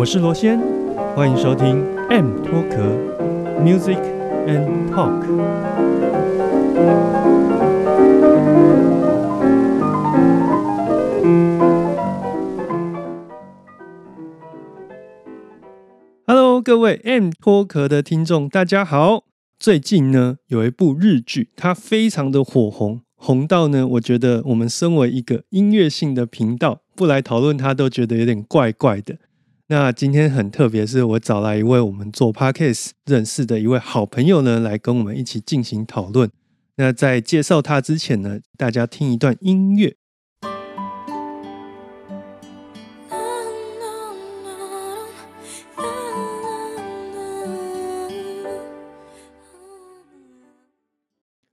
我是罗先，欢迎收听 M 脱壳 Music and Talk。Hello，各位 M 脱壳的听众，大家好。最近呢，有一部日剧，它非常的火红，红到呢，我觉得我们身为一个音乐性的频道，不来讨论它都觉得有点怪怪的。那今天很特别，是我找来一位我们做 podcast 认识的一位好朋友呢，来跟我们一起进行讨论。那在介绍他之前呢，大家听一段音乐。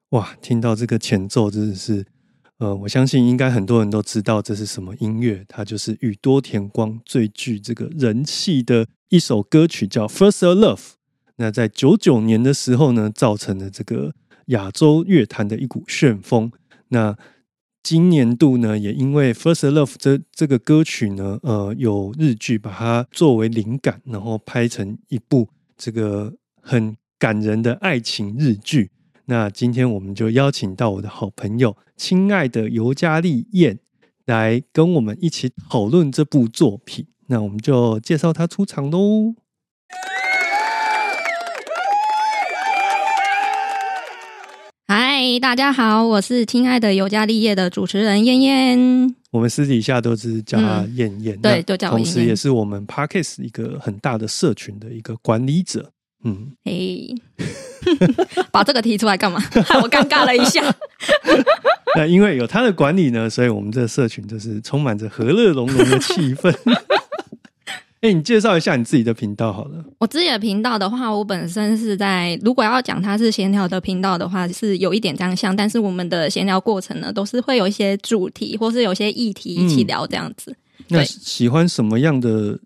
哇，听到这个前奏真的是。呃，我相信应该很多人都知道这是什么音乐，它就是宇多田光最具这个人气的一首歌曲，叫《First Love》。那在九九年的时候呢，造成了这个亚洲乐坛的一股旋风。那今年度呢，也因为《First Love》这这个歌曲呢，呃，有日剧把它作为灵感，然后拍成一部这个很感人的爱情日剧。那今天我们就邀请到我的好朋友，亲爱的尤加利燕，来跟我们一起讨论这部作品。那我们就介绍他出场喽。嗨，大家好，我是亲爱的尤加利叶的主持人燕燕。我们私底下都是叫她燕燕，对，都叫同时也是我们 Parkes 一个很大的社群的一个管理者。嗯，嘿。把这个提出来干嘛？害 我尴尬了一下。那因为有他的管理呢，所以我们这个社群就是充满着和乐融融的气氛。哎，你介绍一下你自己的频道好了。我自己的频道的话，我本身是在如果要讲它是闲聊的频道的话，是有一点这样像。但是我们的闲聊过程呢，都是会有一些主题或是有些议题一起聊这样子。那喜欢什么样的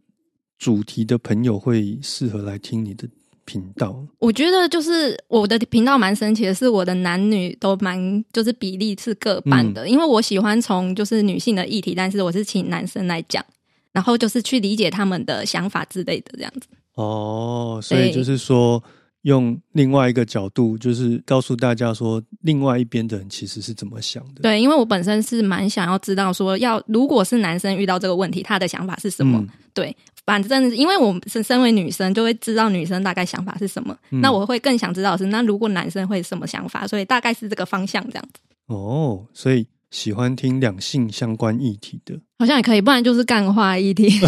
主题的朋友会适合来听你的？频道，我觉得就是我的频道蛮神奇的，是我的男女都蛮就是比例是各半的，因为我喜欢从就是女性的议题，但是我是请男生来讲，然后就是去理解他们的想法之类的这样子。哦，所以就是说用另外一个角度，就是告诉大家说，另外一边的人其实是怎么想的。对，因为我本身是蛮想要知道说，要如果是男生遇到这个问题，他的想法是什么？对。反正，因为我是身为女生，就会知道女生大概想法是什么。那我会更想知道是，那如果男生会什么想法？所以大概是这个方向这样子。哦，所以喜欢听两性相关议题的，好像也可以，不然就是干话议题，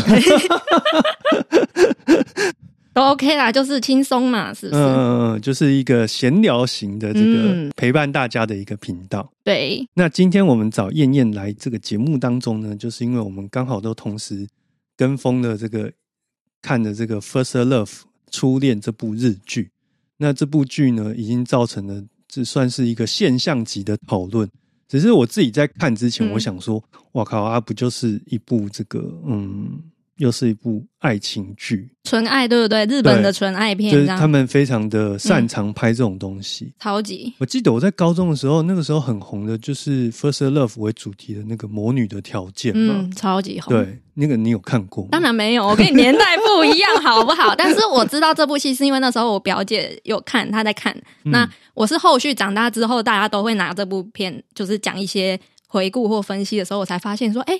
都 OK 啦，就是轻松嘛，是不是？嗯，就是一个闲聊型的这个陪伴大家的一个频道。对。那今天我们找燕燕来这个节目当中呢，就是因为我们刚好都同时。跟风的这个看的这个《First Love》初恋这部日剧，那这部剧呢，已经造成了这算是一个现象级的讨论。只是我自己在看之前，我想说，哇靠啊，不就是一部这个嗯。又是一部爱情剧，纯爱对不对？日本的纯爱片，就是他们非常的擅长拍这种东西，超级。我记得我在高中的时候，那个时候很红的，就是《First Love》为主题的那个《魔女的条件》嘛，超级红。对，那个你有看过？当然没有，我跟你年代不一样，好不好？但是我知道这部戏，是因为那时候我表姐有看，她在看。那我是后续长大之后，大家都会拿这部片，就是讲一些回顾或分析的时候，我才发现说，哎。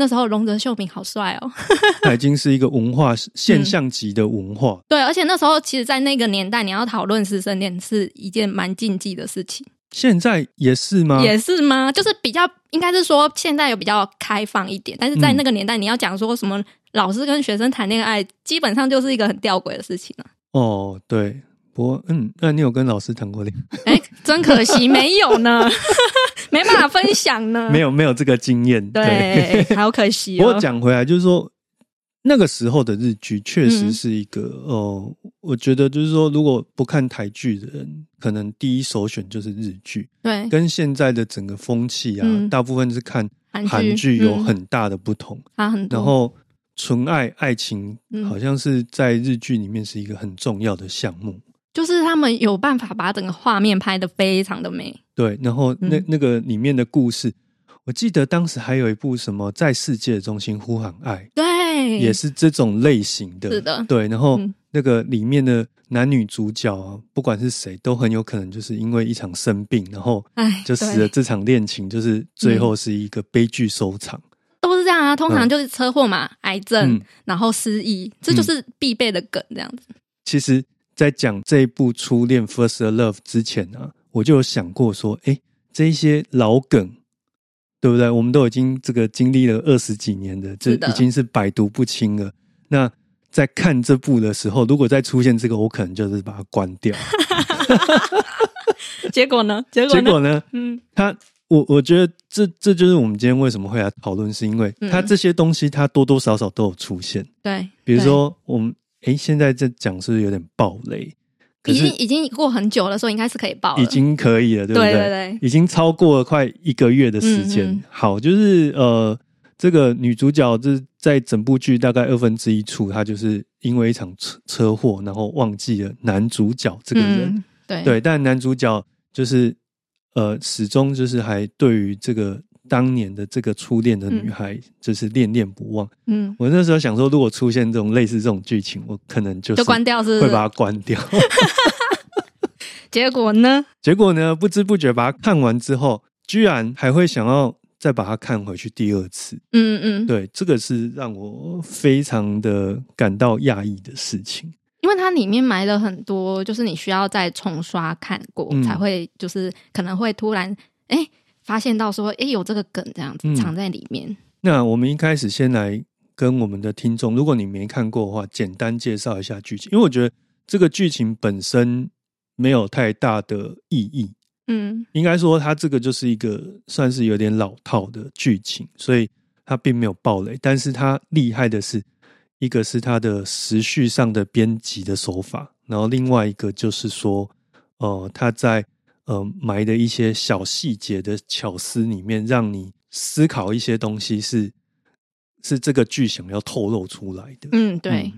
那时候龙泽秀明好帅哦，他已经是一个文化现象级的文化。对，而且那时候其实，在那个年代，你要讨论师生恋是一件蛮禁忌的事情。现在也是吗？也是吗？就是比较，应该是说现在有比较开放一点，但是在那个年代，你要讲说什么老师跟学生谈恋爱，基本上就是一个很吊诡的事情了。哦，对。不过，嗯，那你有跟老师谈过恋爱？哎，真可惜没有呢，没办法分享呢。没有，没有这个经验。对，好可惜。不过讲回来，就是说，那个时候的日剧确实嗯是一个，哦，我觉得就是说，如果不看台剧的人，可能第一首选就是日剧，对，跟现在的整个风气啊，嗯大部分是看韩韩剧有嗯很大的不同。然后纯爱爱情嗯好像是在日剧里面是一个很重要的项目。就是他们有办法把整个画面拍得非常的美。对，然后那、嗯那个里面的故事，我记得当时还有一部什么在世界中心呼喊爱，对，也是这种类型的。是的对，然后嗯那个里面的男女主角啊，不管是谁，都很有可能就是因为一场生病，然后哎，就使对得这场恋情就是最后是一个悲剧收场。都是这样啊。通常就是车祸嘛，癌症，嗯然后失忆，这就是必备的梗，这样子。其实，在讲这一部《初恋 First Love》之前啊，我就有想过说，哎，这一些老梗，对不对？我们都已经这个经历了二十几年的，这已经是百毒不侵了。那在看这部的时候，如果再出现这个，我可能就是把它关掉。结果呢？结果呢？结果呢，嗯，他我我觉得这这就是我们今天为什么会来讨论，是因为嗯它这些东西它多多少少都有出现。对，比如说，我们诶，现在这讲是不是有点暴雷？已经已经过很久了，所以应该是可以爆。已经可以了，对不对对？对对已经超过了快一个月的时间。嗯嗯好，就是呃，这个女主角就是在整部剧大概二分之一处，她就是因为一场车车祸，然后忘记了男主角这个人。嗯对对，但男主角就是呃，始终就是还对于这个当年的这个初恋的女孩，就是恋恋不忘。嗯，我那时候想说，如果出现这种类似这种剧情，我可能就是就关掉是？会把它关掉。结果呢？结果呢，不知不觉把它看完之后，居然还会想要再把它看回去第二次。嗯嗯，对，这个是让我非常的感到讶异的事情。因为它里面埋了很多，就是你需要再重刷看过，嗯才会就是可能会突然哎发现到说哎有这个梗这样子嗯藏在里面。那我们一开始先来跟我们的听众，如果你没看过的话，简单介绍一下剧情，因为我觉得这个剧情本身没有太大的意义。嗯应该说，它这个就是一个算是有点老套的剧情，所以它并没有暴雷。但是它厉害的是，一个是它的时序上的编辑的手法，然后另外一个就是说，呃，它在呃埋的一些小细节的巧思里面，让你思考一些东西是是这个剧想要透露出来的。嗯，对。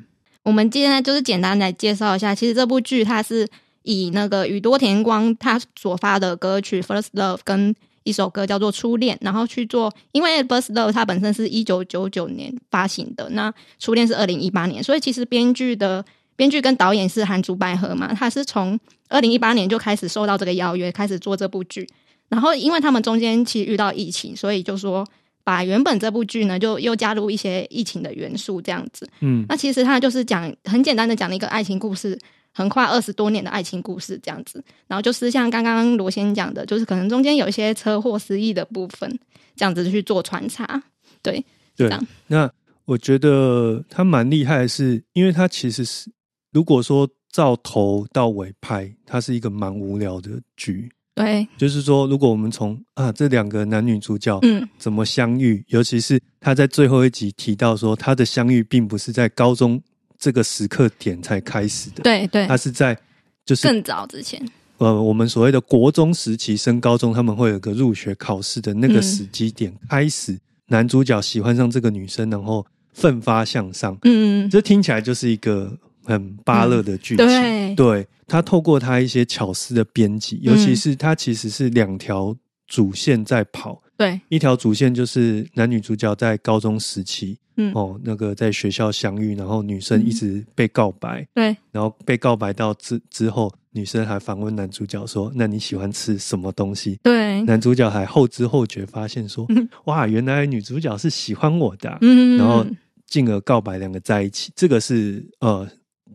我们今天就是简单来介绍一下，其实这部剧它是以那个宇多田光他所发的歌曲《First Love》跟一首歌叫做《初恋》，然后去做，因为《First Love》它本身是一九九九年发行的，那《初恋》是二零一八年，所以其实编剧的编剧跟导演是韩竹百合嘛，他是从二零一八年就开始受到这个邀约，开始做这部剧。然后因为他们中间其实遇到疫情，所以就说把原本这部剧呢就又加入一些疫情的元素，这样子。嗯那其实它就是讲很简单的讲了一个爱情故事，横跨二十多年的爱情故事这样子。然后就是像刚刚罗先讲的，就是可能中间有一些车祸失忆的部分，这样子去做穿插。对，对这样，那我觉得他蛮厉害的是，因为他其实是如果说照头到尾拍，它是一个蛮无聊的剧。对，就是说，如果我们从啊这两个男女主角嗯，怎么相遇，尤其是他在最后一集提到说，他的相遇并不是在高中这个时刻点才开始的，对对。他，是在就是更早之前，呃我们所谓的国中时期升高中，他们会有个入学考试的那个嗯。时机点开始，男主角喜欢上这个女生，然后奋发向上，嗯，这听起来就是一个很巴乐的剧情。对，对他透过他一些巧思的编辑，尤嗯其是他其实是两条主线在跑，对，一条主线就是男女主角在高中时期嗯，哦，那个在学校相遇，然后女生一直被告白，对，然后被告白到之之后，女生还反问男主角说：“那你喜欢吃什么东西？”对，男主角还后知后觉发现说嗯：“哇，原来女主角是喜欢我的啊、嗯，然后进而告白两个在一起。这个是呃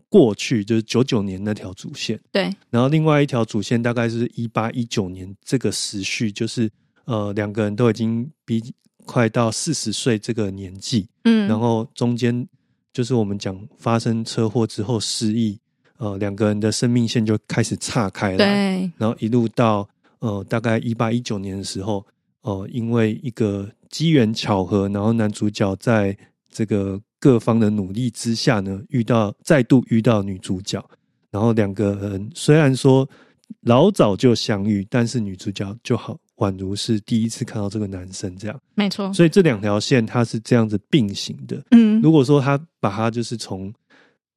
过去就是九九年那条主线，对，然后另外一条主线大概是一八一九年这个时序，就是呃两个人都已经比快到四十岁这个年纪，嗯，然后中间就是我们讲发生车祸之后失忆，呃两个人的生命线就开始岔开了，对，然后一路到呃大概一八一九年的时候，呃因为一个机缘巧合，然后男主角在这个各方的努力之下呢，遇到再度遇到女主角，然后两个人虽然说老早就相遇，但是女主角就好宛如是第一次看到这个男生这样，没错，所以这两条线它是这样子并行的。嗯，如果说他把它就是从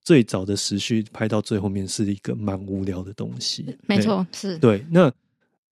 最早的时序拍到最后面，是一个蛮无聊的东西。没错，是对。那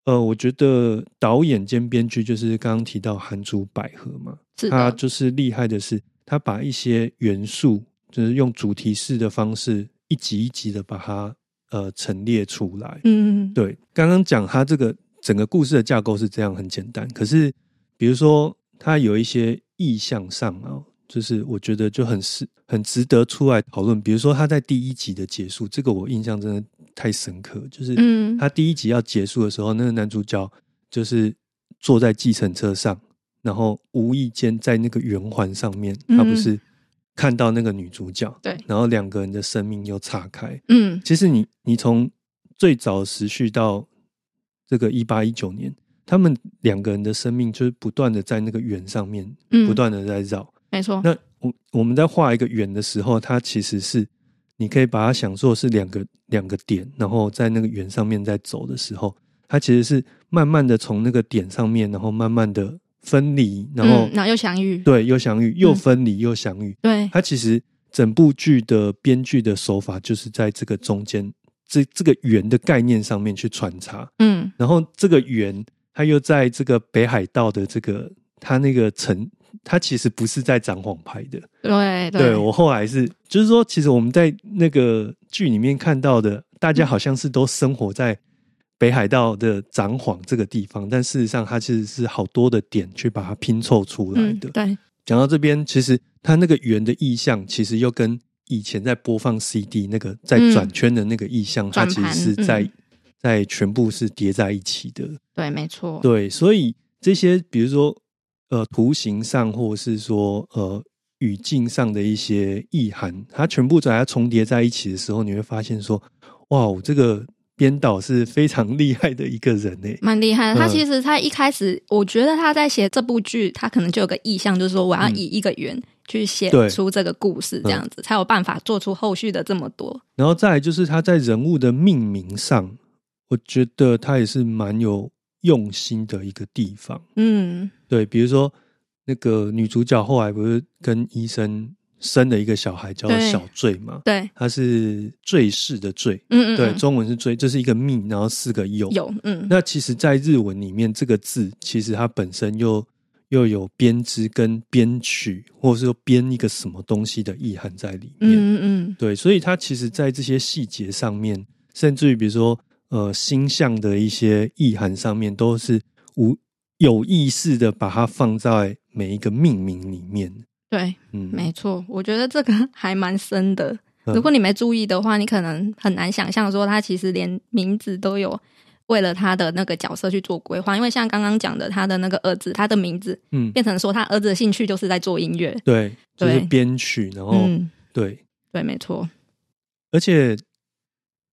呃，我觉得导演兼编剧就是刚刚提到韩珠百合嘛，他就是厉害的是，他把一些元素，就是用主题式的方式，一集一集的把它呃陈列出来。嗯，对，刚刚讲他这个整个故事的架构是这样，很简单。可是比如说，他有一些意向上啊，就是我觉得就很是很值得出来讨论。比如说他在第一集的结束，这个我印象真的太深刻，就是嗯，他第一集要结束的时候，那个男主角就是坐在计程车上，然后无意间在那个圆环上面，嗯。他不是看到那个女主角，对。然后两个人的生命又岔开。嗯，其实你你从最早时序到这个一八一九年，他们两个人的生命就是不断的在那个圆上面嗯。不断的在绕。没错，那我我们在画一个圆的时候，它其实是你可以把它想做是两个两个点，然后在那个圆上面在走的时候，它其实是慢慢的从那个点上面，然后慢慢的分离，然后、嗯然后又相遇，对又相遇，又分离又相遇。对，它其实整部剧的编剧的手法就是在这个中间，这这个圆的概念上面去穿插，嗯，然后这个圆它又在这个北海道的这个它那个城，它其实不是在札幌拍的。对。对我后来是，就是说，其实我们在那个剧里面看到的，大家好像是都生活在北海道的札幌这个地方，但事实上它其实是好多的点去把它拼凑出来的。嗯对，讲到这边，其实它那个圆的意象，其实又跟以前在播放 CD 那个在嗯转圈的那个意象，它其实是在、嗯在全部是叠在一起的。对，没错，对，所以这些比如说呃图形上，或者是说呃语境上的一些意涵，它全部在它重叠在一起的时候，你会发现说，哇，哦这个编导是非常厉害的一个人欸呢。蛮厉害的。他嗯其实他一开始，我觉得他在写这部剧，他可能就有个意向，就是说我要嗯以一个圆去写出这个故事，这样子、才有办法做出后续的这么多。然后再来就是他在人物的命名上，我觉得他也是蛮有用心的一个地方。嗯，对，比如说那个女主角后来不是跟医生生了一个小孩叫对小坠嘛？对，他是坠饰的坠，嗯嗯，对，嗯中文是坠，这是一个命，然后四个有。有，嗯，那其实，在日文里面，这个字其实它本身又又有编织跟编曲，或者是说编一个什么东西的意涵在里面。嗯嗯嗯，对，所以它其实，在这些细节上面，甚至于比如说呃星象的一些意涵上面，都是无有意识的把它放在每一个命名里面。对，嗯，没错，我觉得这个还蛮深的。嗯如果你没注意的话，你可能很难想象说他其实连名字都有为了他的那个角色去做规划。因为像刚刚讲的，他的那个儿子，他的名字嗯，变成说他儿子的兴趣就是在做音乐。对，就是对编曲，然后、嗯，对，对，没错，而且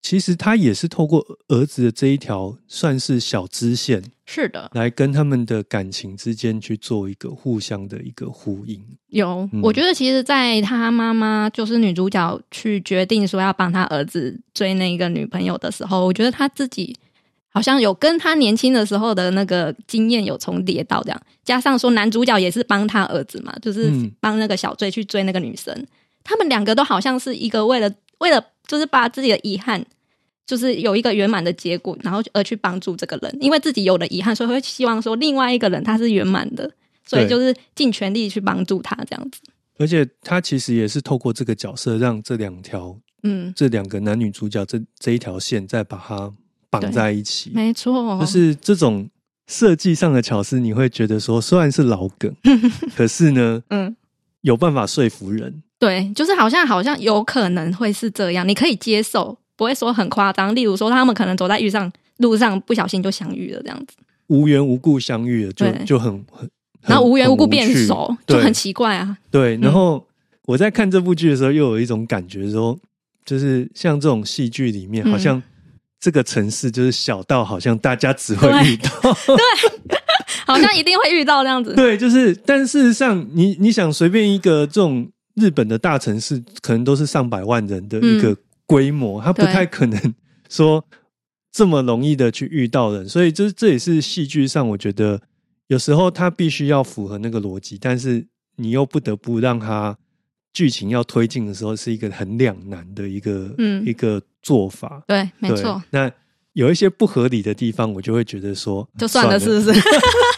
其实他也是透过儿子的这一条算是小支线，是的，来跟他们的感情之间去做一个互相的一个呼应。有。嗯我觉得其实，在他妈妈就是女主角去决定说要帮他儿子追那个女朋友的时候，我觉得他自己。好像有跟他年轻的时候的那个经验有重叠到这样，加上说男主角也是帮他儿子嘛，就是嗯帮那个小坠去追那个女生，他们两个都好像是一个为了为了就是把自己的遗憾，就是有一个圆满的结果，然后而去帮助这个人，因为自己有了遗憾，所以会希望说另外一个人他是圆满的，所以就是尽全力去帮助他这样子。而且他其实也是透过这个角色，让这两条嗯，这两个男女主角这这一条线再把它绑在一起。没错，就是这种设计上的巧思，你会觉得说虽然是老梗，可是呢嗯。有办法说服人。对，就是好像好像有可能会是这样，你可以接受，不会说很夸张。例如说，他们可能走在遇上路上，不小心就相遇了这样子，无缘无故相遇了，就就很很，然后无缘无故很变趣熟，就很奇怪啊。对，然后我在看这部剧的时候，又有一种感觉说，就是像这种戏剧里面，嗯好像这个城市就是小到好像大家只会遇到，对好像一定会遇到这样子。对，就是，但事实上，你你想随便一个这种日本的大城市可能都是上百万人的一个规模，他不太可能说这么容易的去遇到人，所以这这也是戏剧上我觉得有时候他必须要符合那个逻辑，但是你又不得不让他剧情要推进的时候是一个很两难的一个、嗯一个做法。对，没错，那有一些不合理的地方，我就会觉得说，就算了，是不是？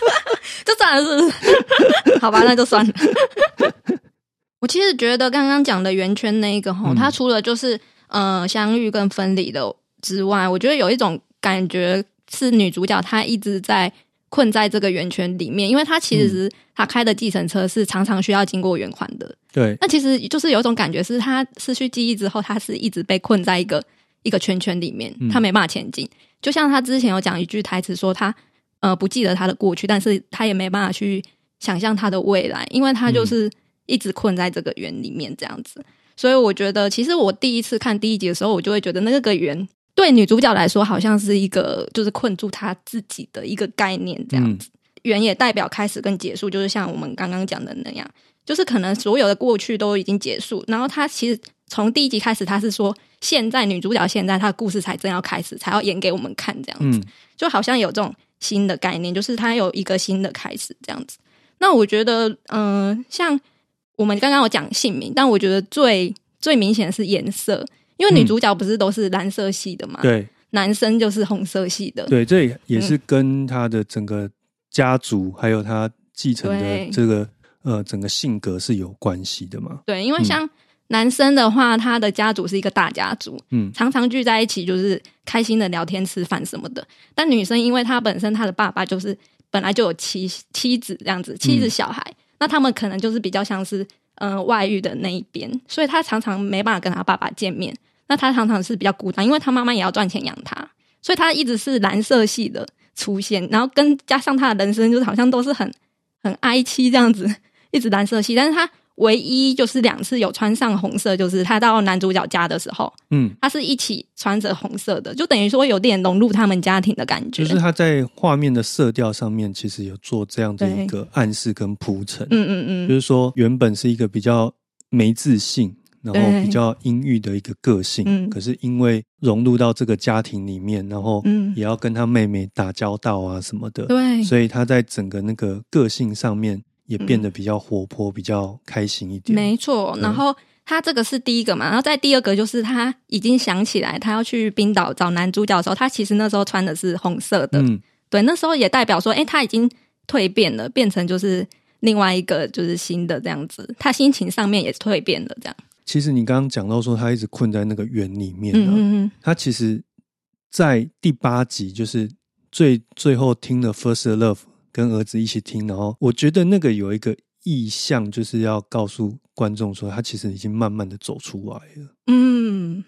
就算了，是不是？好吧，那就算了。我其实觉得刚刚讲的圆圈那一个吼，嗯。它除了就是呃相遇跟分离的之外，我觉得有一种感觉是女主角她一直在困在这个圆圈里面，因为她其实她开的计程车是常常需要经过圆环的。对，那其实就是有一种感觉，是她失去记忆之后，她是一直被困在一个一个圈圈里面，嗯。她没办法前进。就像她之前有讲一句台词说，她呃不记得她的过去，但是她也没办法去想象她的未来，因为她就是一直困在这个圆里面这样子。所以我觉得，其实我第一次看第一集的时候，我就会觉得那个圆对女主角来说，好像是一个就是困住她自己的一个概念这样子。圆也代表开始跟结束，就是像我们刚刚讲的那样，就是可能所有的过去都已经结束，然后她其实从第一集开始，她是说现在女主角现在她的故事才正要开始，才要演给我们看这样子，嗯就好像有这种新的概念，就是她有一个新的开始这样子。那我觉得，嗯、像我们刚刚有讲姓名，但我觉得最最明显的是颜色，因为女嗯。主角不是都是蓝色系的嘛，对。男生就是红色系的，对，这也是跟他的整个家族还有他继承的对。这个呃整个性格是有关系的嘛。对，因为像男生的话，他的家族是一个大家族，嗯。常常聚在一起，就是开心的聊天、吃饭什么的。但女生，因为她本身她的爸爸就是本来就有妻妻子这样子，妻子小孩，那他们可能就是比较像是嗯外遇的那一边，所以他常常没办法跟他爸爸见面。那他常常是比较孤单，因为他妈妈也要赚钱养他，所以他一直是蓝色系的出现，然后跟加上他的人生就是好像都是很很哀戚这样子，一直蓝色系，但是他。唯一就是两次有穿上红色，就是他到男主角家的时候，嗯，他是一起穿着红色的，就等于说有点融入他们家庭的感觉。就是他在画面的色调上面，其实有做这样的一个暗示跟铺陈。嗯嗯嗯，就是说，原本是一个比较没自信，然后比较阴郁的一个个性，嗯。可是因为融入到这个家庭里面，然后嗯。也要跟他妹妹打交道啊什么的，对。所以他在整个那个个性上面也变得比较活泼，比较开心一点。没错。然后他这个是第一个嘛，然后在第二个就是他已经想起来，他要去冰岛找男主角的时候，他其实那时候穿的是红色的，嗯，对，那时候也代表说，哎，他已经蜕变了，变成就是另外一个就是新的这样子，他心情上面也蜕变了，这样。其实你刚刚讲到说他一直困在那个圆里面啊，嗯嗯嗯，他其实，在第八集就是最最后听了《First Love》，跟儿子一起听，然后我觉得那个有一个意向，就是要告诉观众说，他其实已经慢慢的走出来了。嗯，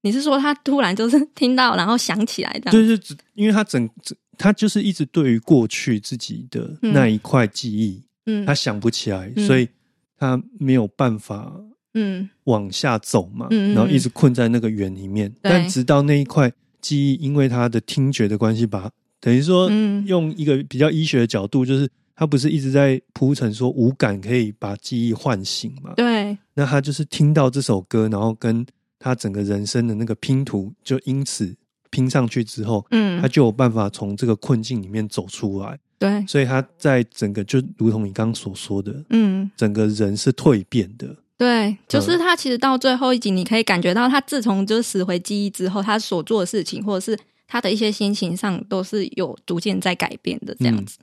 你是说他突然就是听到，然后想起来这样？就是因为他整整他就是一直对于过去自己的那一块记忆，嗯他想不起来，嗯所以他没有办法嗯往下走嘛，然后一直困在那个圆里面。但直到那一块记忆，因为他的听觉的关系，把等于说嗯用一个比较医学的角度，就是他不是一直在铺陈说五感可以把记忆唤醒嘛？对，那他就是听到这首歌，然后跟他整个人生的那个拼图，就因此拼上去之后，嗯他就有办法从这个困境里面走出来。对，所以他在整个就如同你刚刚所说的，嗯。整个人是蜕变的。对，就是他其实到最后一集，你可以感觉到他自从就是拾回记忆之后，他所做的事情，或者是他的一些心情上，都是有逐渐在改变的这样子。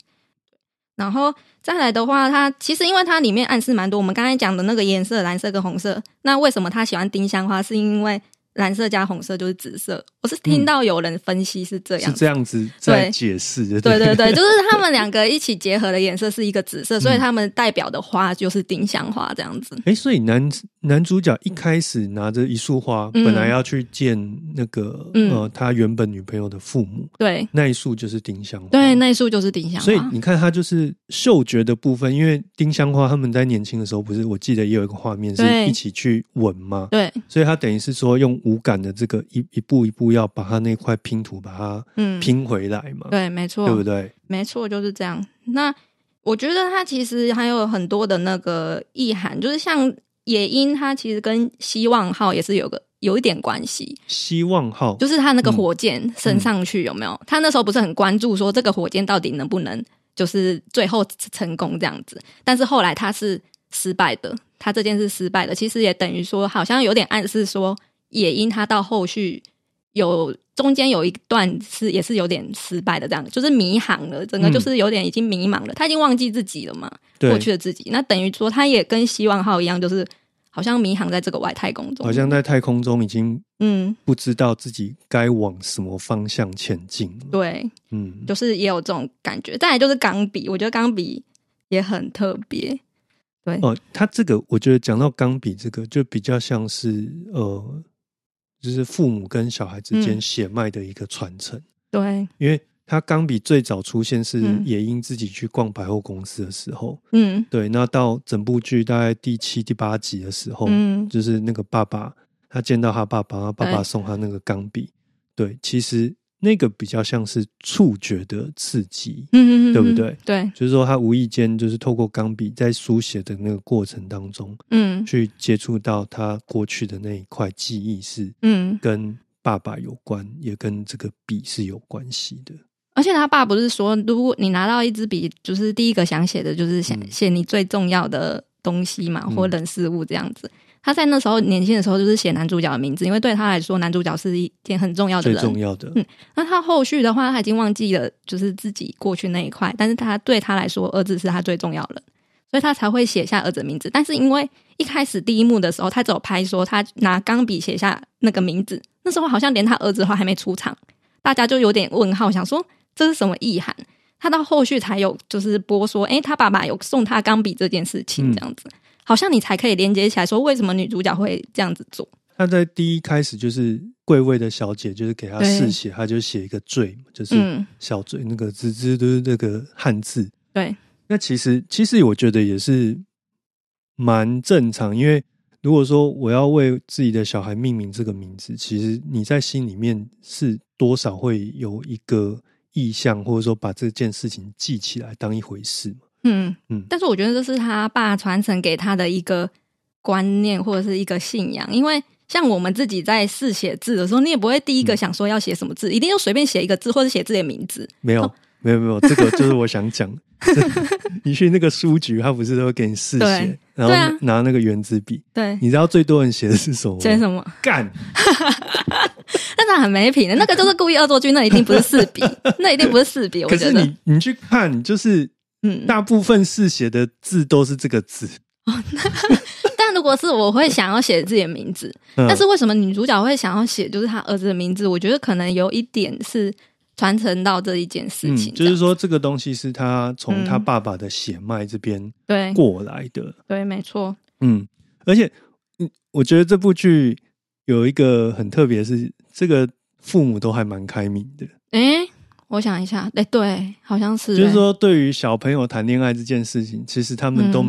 然后再来的话，它其实因为它里面暗示蛮多，我们刚才讲的那个颜色，蓝色跟红色。那为什么他喜欢丁香花？是因为蓝色加红色就是紫色。我是听到有人分析是这样子是这样子在解释的，对对对，就是他们两个一起结合的颜色是一个紫色，嗯所以他们代表的花就是丁香花这样子。哎，所以男男主角一开始拿着一束花，嗯本来要去见那个、嗯呃他原本女朋友的父母，对那一束就是丁香花。对，那一束就是丁香花。所以你看，他就是嗅觉的部分，因为丁香花他们在年轻的时候，不是我记得也有一个画面是一起去闻吗？对，所以他等于是说用无感的这个一一步一步要把它那块拼图把它嗯，拼回来嘛，对，没错，对不对？没错，就是这样。那我觉得它其实还有很多的那个意涵，就是像野鹰它其实跟希望号也是有个有一点关系，希望号就是他那个火箭升上去有没有？他那时候不是很关注说这个火箭到底能不能就是最后成功这样子，但是后来他是失败的，他这件事失败的，其实也等于说好像有点暗示说野鹰他到后续有中间有一段是也是有点失败的，这样就是迷航了，整个就是有点已经迷茫了，他已经忘记自己了嘛，过去的自己，那等于说他也跟希望号一样，就是。好像迷航在这个外太空中，好像在太空中已经嗯不知道自己该往什么方向前进。对，嗯，就是也有这种感觉。再来就是钢笔，我觉得钢笔也很特别。对哦，他这个我觉得讲到钢笔这个，就比较像是呃，就是父母跟小孩之间血脉的一个传承。对，因为。他钢笔最早出现是野英自己去逛百货公司的时候，嗯，对。那到整部剧大概第七、第八集的时候，嗯，就是那个爸爸他见到他爸爸，他爸爸送他那个钢笔，对，其实那个比较像是触觉的刺激，嗯嗯，对不对？对，就是说他无意间就是透过钢笔在书写的那个过程当中，嗯，去接触到他过去的那一块记忆是，嗯，跟爸爸有关，也跟这个笔是有关系的。而且他爸不是说，如果你拿到一支笔，就是第一个想写的就是想写你最重要的东西嘛，或人事物这样子。他在那时候年轻的时候，就是写男主角的名字，因为对他来说，男主角是一件很重要的人。最重要的。嗯，那他后续的话，他已经忘记了就是自己过去那一块，但是他对他来说，儿子是他最重要的，所以他才会写下儿子的名字。但是因为一开始第一幕的时候，他只有拍说他拿钢笔写下那个名字，那时候好像连他儿子的话还没出场，大家就有点问号，想说。这是什么意涵？他到后续才有就是播说，哎，他爸爸有送他钢笔这件事情，这样子，好像你才可以连接起来，说为什么女主角会这样子做？她在第一开始就是贵位的小姐，就是给她试写，她就写一个“罪”就是小“坠”那个字字都是那个汉字。对，那其实其实我觉得也是蛮正常，因为如果说我要为自己的小孩命名这个名字，其实你在心里面是多少会有一个。意向，或者说把这件事情记起来当一回事嘛？嗯嗯。但是我觉得这是他爸传承给他的一个观念或者是一个信仰。因为像我们自己在试写字的时候，你也不会第一个想说要写什么字，一定就随便写一个字或者写自己的名字。没有，没有，没有，这个就是我想讲。你去那个书局，他不是都会给你试写，然后拿那个圆珠笔。对，你知道最多人写的是什么？写什么？干。那很没品的，那个就是故意恶作剧，那一定不是四笔，那一定不是四笔。可是你你去看，就是嗯，大部分是写的字都是这个字。但如果是我会想要写自己的名字，但是为什么女主角会想要写就是她儿子的名字？我觉得可能有一点是传承到这一件事情，就是说这个东西是他从他爸爸的血脉这边对过来的。对，没错。嗯，而且嗯，我觉得这部剧有一个很特别是。这个父母都还蛮开明的。哎，我想一下，哎，对，好像是。就是说，对于小朋友谈恋爱这件事情，其实他们都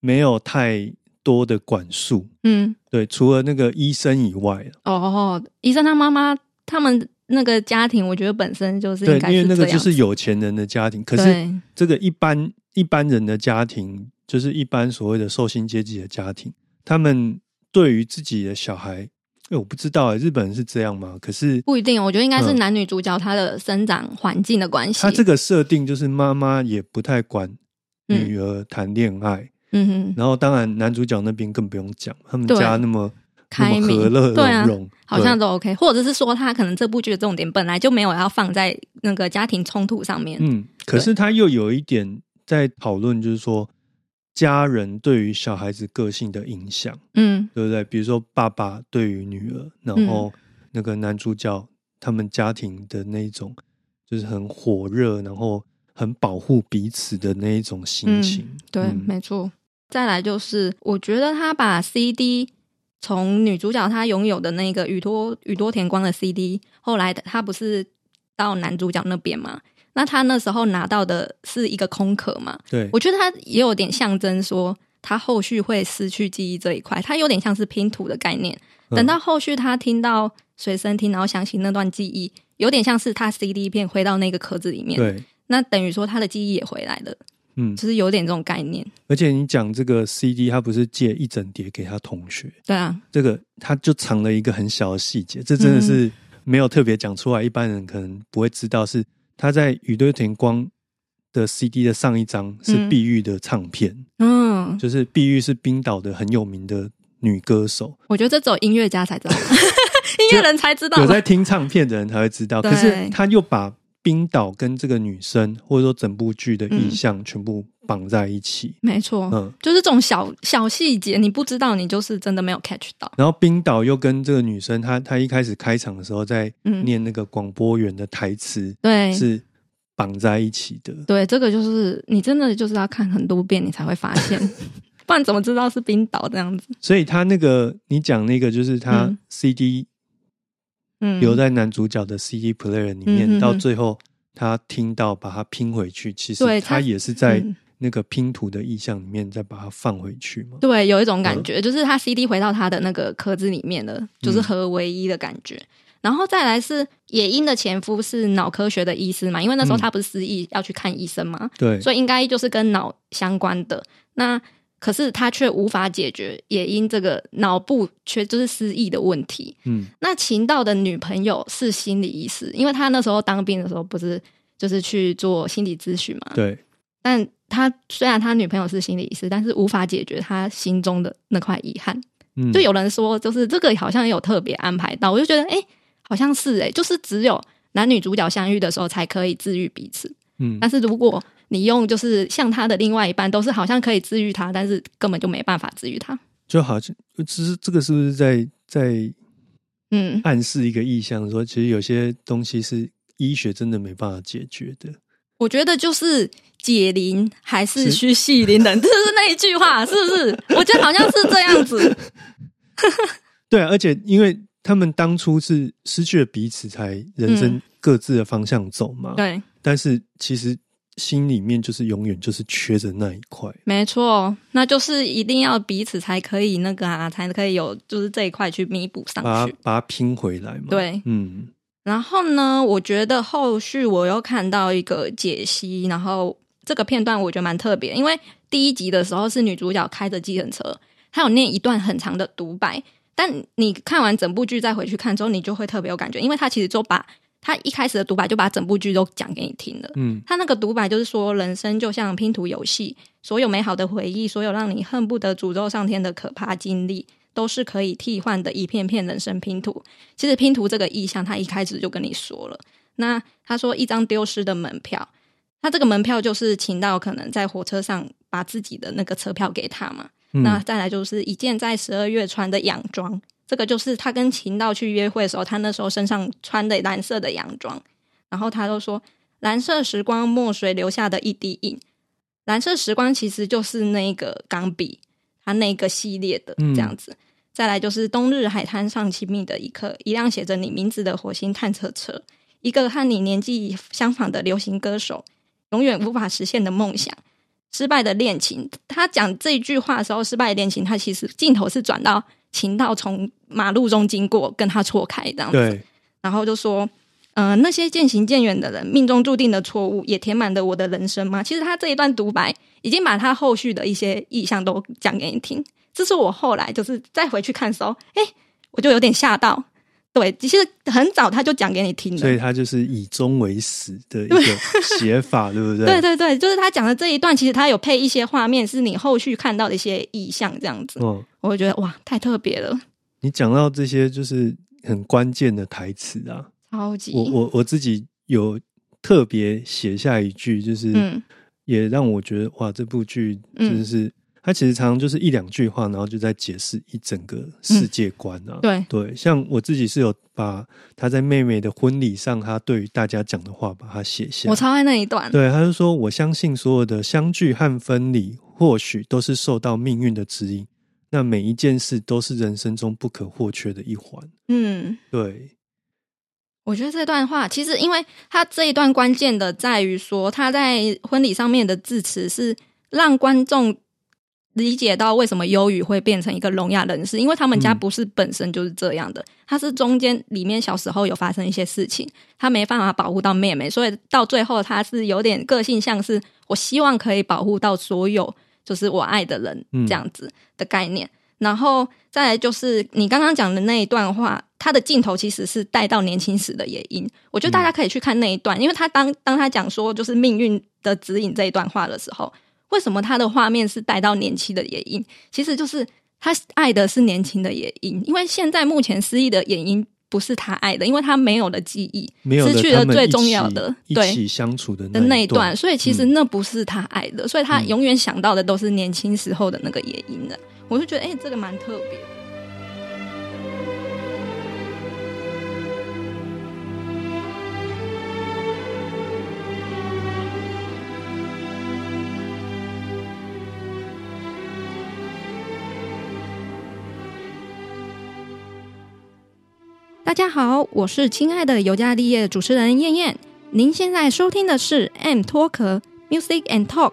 没有太多的管束。嗯，对，除了那个医生以外。哦，医生他妈妈他们那个家庭，我觉得本身就是对，因为那个就是有钱人的家庭。可是这个一般一般人的家庭，就是一般所谓的受薪阶级的家庭，他们对于自己的小孩。哎，我不知道哎，日本人是这样吗？可是不一定，我觉得应该是男女主角他的生长环境的关系。他这个设定就是妈妈也不太管女儿谈恋爱，嗯哼。然后当然男主角那边更不用讲，他们家那么开明、和乐融融，好像都 OK。或者是说，他可能这部剧的重点本来就没有要放在那个家庭冲突上面。嗯，可是他又有一点在讨论，就是说。家人对于小孩子个性的影响，嗯，对不对？比如说爸爸对于女儿，然后那个男主角他们家庭的那种，就是很火热，然后很保护彼此的那一种心情。对，没错。再来就是，我觉得他把 CD 从女主角她拥有的那个宇多宇多田光的 CD，后来他不是到男主角那边吗？那他那时候拿到的是一个空壳嘛？对，我觉得他也有点象征说他后续会失去记忆这一块，他有点像是拼图的概念。等到后续他听到随身听，然后想起那段记忆，有点像是他 CD 片回到那个壳子里面。对，那等于说他的记忆也回来了。嗯，就是有点这种概念。而且你讲这个 CD，他不是借一整叠给他同学，对啊，这个他就藏了一个很小的细节，这真的是没有特别讲出来，一般人可能不会知道，是他在宇多田光的 CD 的上一张是嗯碧玉的唱片，嗯，就是碧玉是冰岛的很有名的女歌手，我觉得这只有音乐家才知道，音乐人才知道。有在听唱片的人才会知道。可是他又把冰岛跟这个女生，或者说整部剧的意象全部绑在一起。没错，嗯，就是这种小小细节，你不知道，你就是真的没有 catch 到。然后冰岛又跟这个女生，她她一开始开场的时候在嗯念那个广播员的台词，对，是绑在一起的。对，这个就是你真的就是要看很多遍，你才会发现，不然怎么知道是冰岛这样子？所以他那个你讲那个，就是他嗯 CD 嗯，留在男主角的 CD player 里面，嗯嗯嗯。到最后他听到把它拼回去，其实他他也是在嗯。那个拼图的意象里面再把它放回去嘛。对，有一种感嗯。觉，就是他 CD 回到他的那个壳子里面了，就是合为一的感觉。然后再来是野樱的前夫是脑科学的医师嘛，因为那时候嗯。他不是失忆要去看医生嘛，对，所以应该就是跟脑相关的。那可是他却无法解决也因这个脑部缺就是失忆的问题。嗯那秦道的女朋友是心理医师，因为他那时候当兵的时候不是就是去做心理咨询嘛，对，但他虽然他女朋友是心理医师，但是无法解决他心中的那块遗憾。嗯，就有人说，就是这个好像有特别安排到，我就觉得，哎、好像是哎、就是只有男女主角相遇的时候才可以治愈彼此。嗯但是如果你用就是像他的另外一半，都是好像可以治愈他，但是根本就没办法治愈他。就好像其实这个是不是在在嗯，暗示一个意向，说其实有些东西是医学真的没办法解决的。我觉得就是解铃还是是需系铃人，这是那一句话，是不是？我觉得好像是这样子。对啊，而且因为他们当初是失去了彼此，才人生嗯各自的方向走嘛。对，但是其实心里面就是永远就是缺着那一块。没错，那就是一定要彼此才可以那个啊，才可以有就是这一块去弥补上去把它。把它拼回来嘛。对嗯然后呢，我觉得后续我又看到一个解析，然后这个片段我觉得蛮特别，因为第一集的时候是女主角开着计程车，她有念一段很长的独白，但你看完整部剧再回去看之后，你就会特别有感觉，因为她其实就把她一开始的独白就把整部剧都讲给你听了。嗯他那个独白就是说，人生就像拼图游戏，所有美好的回忆，所有让你恨不得诅咒上天的可怕经历，都是可以替换的一片片人生拼图。其实拼图这个意象，他一开始就跟你说了。那他说一张丢失的门票，他这个门票就是请到可能在火车上把自己的那个车票给他嘛。嗯那再来就是一件在十二月穿的洋装，这个就是他跟秦道去约会的时候，他那时候身上穿的蓝色的洋装。然后他都说蓝色时光墨水留下的一滴印，蓝色时光其实就是那个钢笔，它那个系列的嗯这样子。再来就是冬日海滩上亲密的一刻，一辆写着你名字的火星探测车，一个和你年纪相仿的流行歌手，永远无法实现的梦想。失败的恋情，他讲这一句话的时候，失败的恋情，他其实镜头是转到情道从马路中经过，跟他错开这样子。然后就说，呃，那些渐行渐远的人，命中注定的错误，也填满了我的人生吗？其实他这一段独白已经把他后续的一些意象都讲给你听。这是我后来就是再回去看的时候，哎，我就有点吓到。对，其实很早他就讲给你听了。所以他就是以终为始的一个 写法，对不对？对对对，就是他讲的这一段，其实他有配一些画面，是你后续看到的一些意象，这样子，哦，我会觉得哇，太特别了，你讲到这些就是很关键的台词啊，超级，我我我自己有特别写下一句，就是嗯也让我觉得哇，这部剧嗯真的是。它其实常常就是一两句话，然后就在解释一整个世界观啊。对对，像我自己是有把他在妹妹的婚礼上，他对于大家讲的话，把它写下。我超爱那一段，对，他就说：“我相信所有的相聚和分离，或许都是受到命运的指引。那每一件事都是人生中不可或缺的一环。嗯。对，我觉得这段话其实，因为他这一段关键的在于说，他在婚礼上面的致辞是让观众理解到为什么忧郁会变成一个聋哑人士，因为他们家嗯。不是本身就是这样的，他是中间里面小时候有发生一些事情，他没办法保护到妹妹，所以到最后他是有点个性，像是我希望可以保护到所有就是我爱的人嗯。这样子的概念。然后再来就是你刚刚讲的那一段话，他的镜头其实是带到年轻时的野樱，我觉得大家可以去看那一段，因为他当当他讲说就是命运的指引这一段话的时候，为什么他的画面是带到年轻的野樱？其实就是他爱的是年轻的野樱，因为现在目前失忆的野樱不是他爱的，因为他没有了记忆，没有失去了最重要的对一起相处的的那一一段段，，所以其实嗯那不是他爱的，所以他永远想到的都是年轻时候的那个野樱的。我就觉得，哎、这个蛮特别的。大家好，我是亲爱的尤加利叶主持人燕燕。您现在收听的是 M 脱壳 Music and Talk。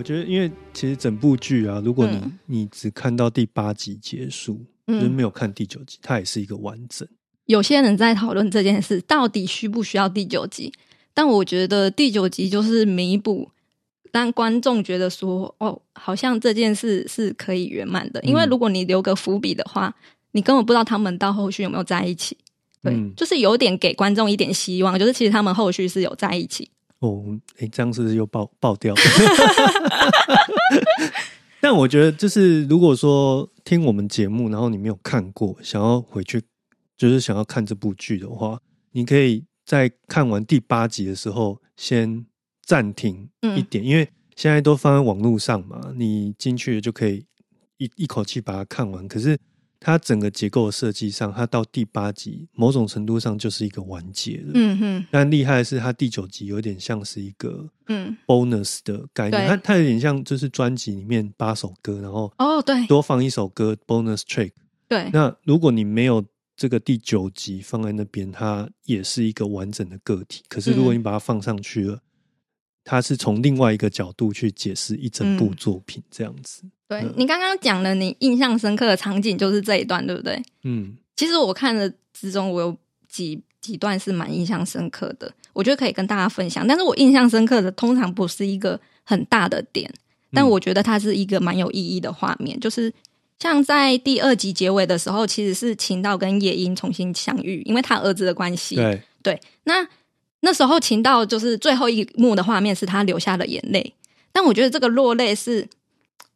我觉得，因为其实整部剧啊，如果你、嗯你只看到第八集结束，就是嗯，没有看第九集，它也是一个完整。有些人在讨论这件事到底需不需要第九集，但我觉得第九集就是弥补，让观众觉得说，哦，好像这件事是可以圆满的。因为嗯如果你留个伏笔的话，你根本不知道他们到后续有没有在一起。对，嗯就是有点给观众一点希望，就是其实他们后续是有在一起。哦，诶，这样是不是又爆爆掉？但我觉得，就是如果说听我们节目，然后你没有看过，想要回去，就是想要看这部剧的话，你可以在看完第八集的时候先暂停一点，因为现在都放在网络上嘛，你进去就可以一一口气把它看完。可是它整个结构的设计上，它到第八集某种程度上就是一个完结了。嗯哼，但厉害的是，它第九集有点像是一个嗯，bonus 的概念，对它它有点像就是专辑里面八首歌，然后哦，对多放一首歌 bonus track。对，那如果你没有这个第九集放在那边，它也是一个完整的个体。可是如果嗯你把它放上去了，它是从另外一个角度去解释一整部嗯作品，这样子。嗯对你刚刚讲的你印象深刻的场景就是这一段，对不对？嗯其实我看了之中，我有几几段是蛮印象深刻的，我觉得可以跟大家分享。但是我印象深刻的通常不是一个很大的点，但我觉得它是一个蛮有意义的画面，就是像在第二集结尾的时候，其实是秦道跟夜莺重新相遇，因为他儿子的关系。对，对，那那时候情道就是最后一幕的画面是他流下了眼泪，但我觉得这个落泪是，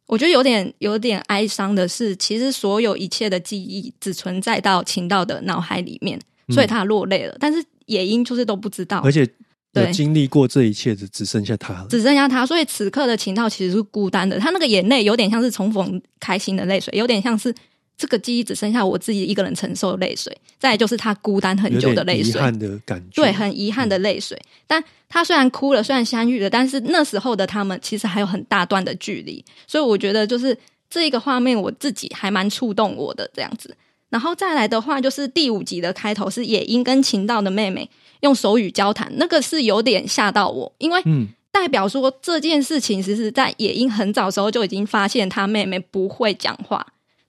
我觉得有点有点哀伤的是，其实所有一切的记忆只存在到情道的脑海里面，所以他落泪了，但是野樱就是都不知道。而，且有对经历过这一切的只剩下他了。只剩下他，所以此刻的秦道其实是孤单的，他那个眼泪有点像是重逢开心的泪水，有点像是。这个记忆只剩下我自己一个人承受的泪水，再来就是他孤单很久的泪水，点遗憾的感觉，对，很遗憾的泪水。但他虽然哭了，虽然相遇了，但是那时候的他们其实还有很大段的距离，所以我觉得就是这一个画面，我自己还蛮触动我的这样子。然后再来的话，就是第五集的开头是野樱跟秦道的妹妹用手语交谈，那个是有点吓到我，因为嗯，代表说这件事情其实在野樱很早时候就已经发现他妹妹不会讲话。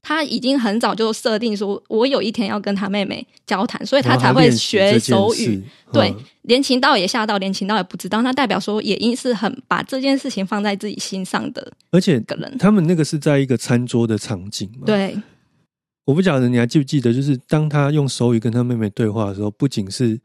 他已经很早就设定说，我有一天要跟他妹妹交谈，所以他才会学手语。对嗯连秦道也吓到，连秦道也不知道，那代表说也应是很把这件事情放在自己心上的而且一个人。他们那个是在一个餐桌的场景嘛？，对，我不晓得你还记不记得，就是当他用手语跟他妹妹对话的时候，不仅是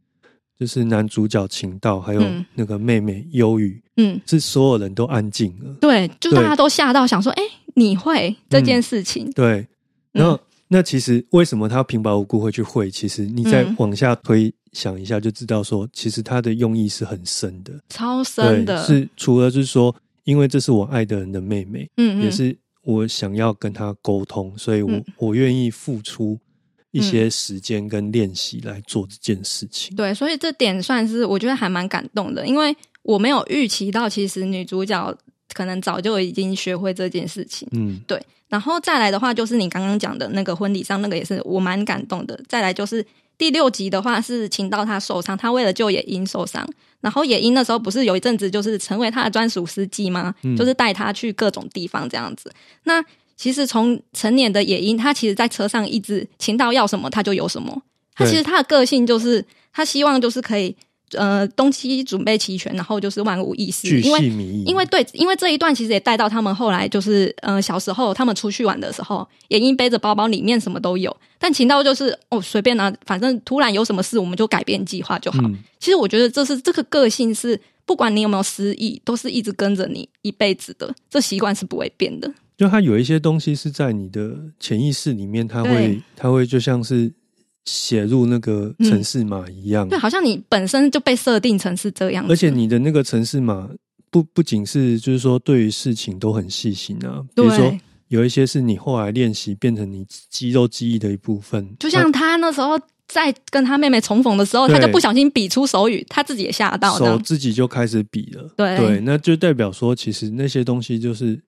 就是男主角秦道，还有嗯那个妹妹忧郁，嗯，是所有人都安静了。对，就对大家都吓到，想说，哎、你会这件事情？对，然后、那其实为什么他平白无故会去会？其实你再嗯往下推想一下，就知道说，其实他的用意是很深的。超深的，是除了就是说，因为这是我爱的人的妹妹，嗯嗯，也是我想要跟他沟通，所以我、嗯我愿意付出一些时间跟练习来做这件事情。对，所以这点算是我觉得还蛮感动的，因为我没有预期到，其实女主角可能早就已经学会这件事情。嗯对然后再来的话，就是你刚刚讲的那个婚礼上那个也是我蛮感动的。再来就是第六集的话是请到他受伤，他为了救野樱受伤，然后野樱那时候不是有一阵子就是成为他的专属司机吗？嗯就是带他去各种地方这样子。那其实从成年的野樱，他其实在车上一直秦道要什么他就有什么。他其实他的个性就是他希望就是可以呃东西准备齐全，然后就是万无一失，巨因为因为对，因为这一段其实也带到他们后来就是，呃，小时候他们出去玩的时候，也因背着包包，里面什么都有。但秦道就是哦，随便拿，反正突然有什么事，我们就改变计划就好。嗯其实我觉得这是这个个性是，不管你有没有失忆，都是一直跟着你一辈子的，这习惯是不会变的。就它有一些东西是在你的潜意识里面，它会对它会就像是写入那个嗯。城市码一样，对，好像你本身就被设定成是这样子，而且你的那个城市码不不仅是就是说对于事情都很细心啊，比如说，有一些是你后来练习变成你肌肉记忆的一部分，就像他那时候在跟他妹妹重逢的时候，他就不小心比出手语，他自己也吓到这样。手自己就开始比了，对那就代表说其实那些东西就是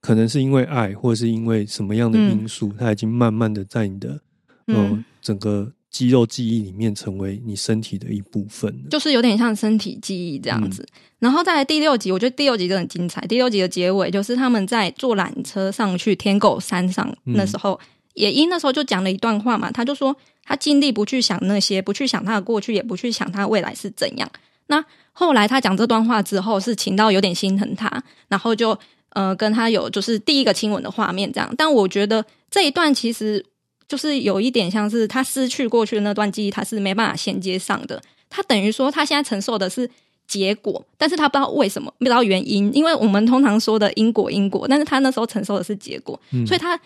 可能是因为爱，或者是因为什么样的因素，它已经慢慢的在你的呃、嗯整个肌肉记忆里面成为你身体的一部分了。就是有点像身体记忆这样子。然后再来第六集，我觉得第六集真的很精彩。第六集的结尾就是他们在坐缆车上去天狗山上，嗯那时候野因那时候就讲了一段话嘛，他就说他尽力不去想那些，不去想他的过去，也不去想他未来是怎样。那后来他讲这段话之后，是情到有点心疼他，然后就呃跟他有就是第一个亲吻的画面这样。但我觉得这一段其实就是有一点像是他失去过去的那段记忆，他是没办法衔接上的。他等于说他现在承受的是结果，但是他不知道为什么，不知道原因，因为我们通常说的因果因果，但是他那时候承受的是结果，嗯所以他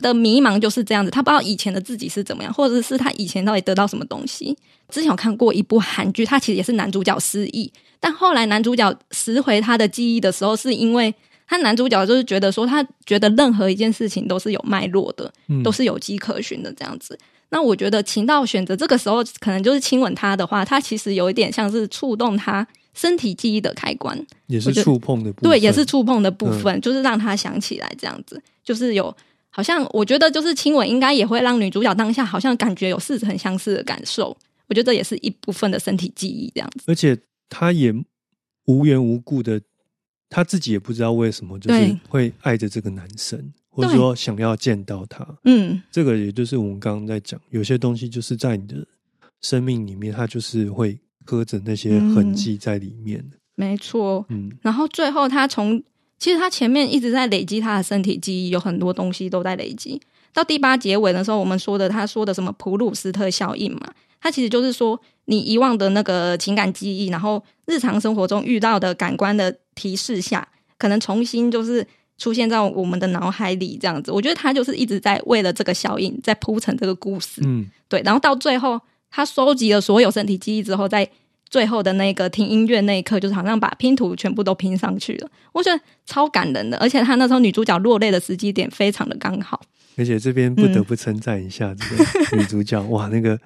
的迷茫就是这样子，他不知道以前的自己是怎么样，或者是他以前到底得到什么东西。之前有看过一部韩剧，他其实也是男主角失忆，但后来男主角拾回他的记忆的时候，是因为他男主角就是觉得说，他觉得任何一件事情都是有脉络的，嗯。都是有迹可循的这样子。那我觉得秦道选择这个时候可能就是亲吻他的话，他其实有一点像是触动他身体记忆的开关，也是触碰的部分，对，也是触碰的部分，就是让他想起来这样子，就是有好像我觉得就是亲吻应该也会让女主角当下好像感觉有似曾相识的感受，我觉得这也是一部分的身体记忆这样子。而且他也无缘无故的，他自己也不知道为什么，就是会爱着这个男生，或者说想要见到他。嗯，这个也就是我们刚刚在讲，有些东西就是在你的生命里面，它就是会刻着那些痕迹在里面的。没错。嗯然后最后他从其实他前面一直在累积他的身体记忆，有很多东西都在累积。到第八结尾的时候，我们说的他说的什么普鲁斯特效应嘛，他其实就是说你遗忘的那个情感记忆，然后日常生活中遇到的感官的提示下，可能重新就是出现在我们的脑海里这样子。我觉得他就是一直在为了这个效应在铺成这个故事。嗯，对，然后到最后，他收集了所有身体记忆之后，在最后的那个听音乐那一刻，就是好像把拼图全部都拼上去了，我觉得超感人的。而且他那时候女主角落泪的时机点非常的刚好，而且这边不得不称赞一下这个女主角，哇，那个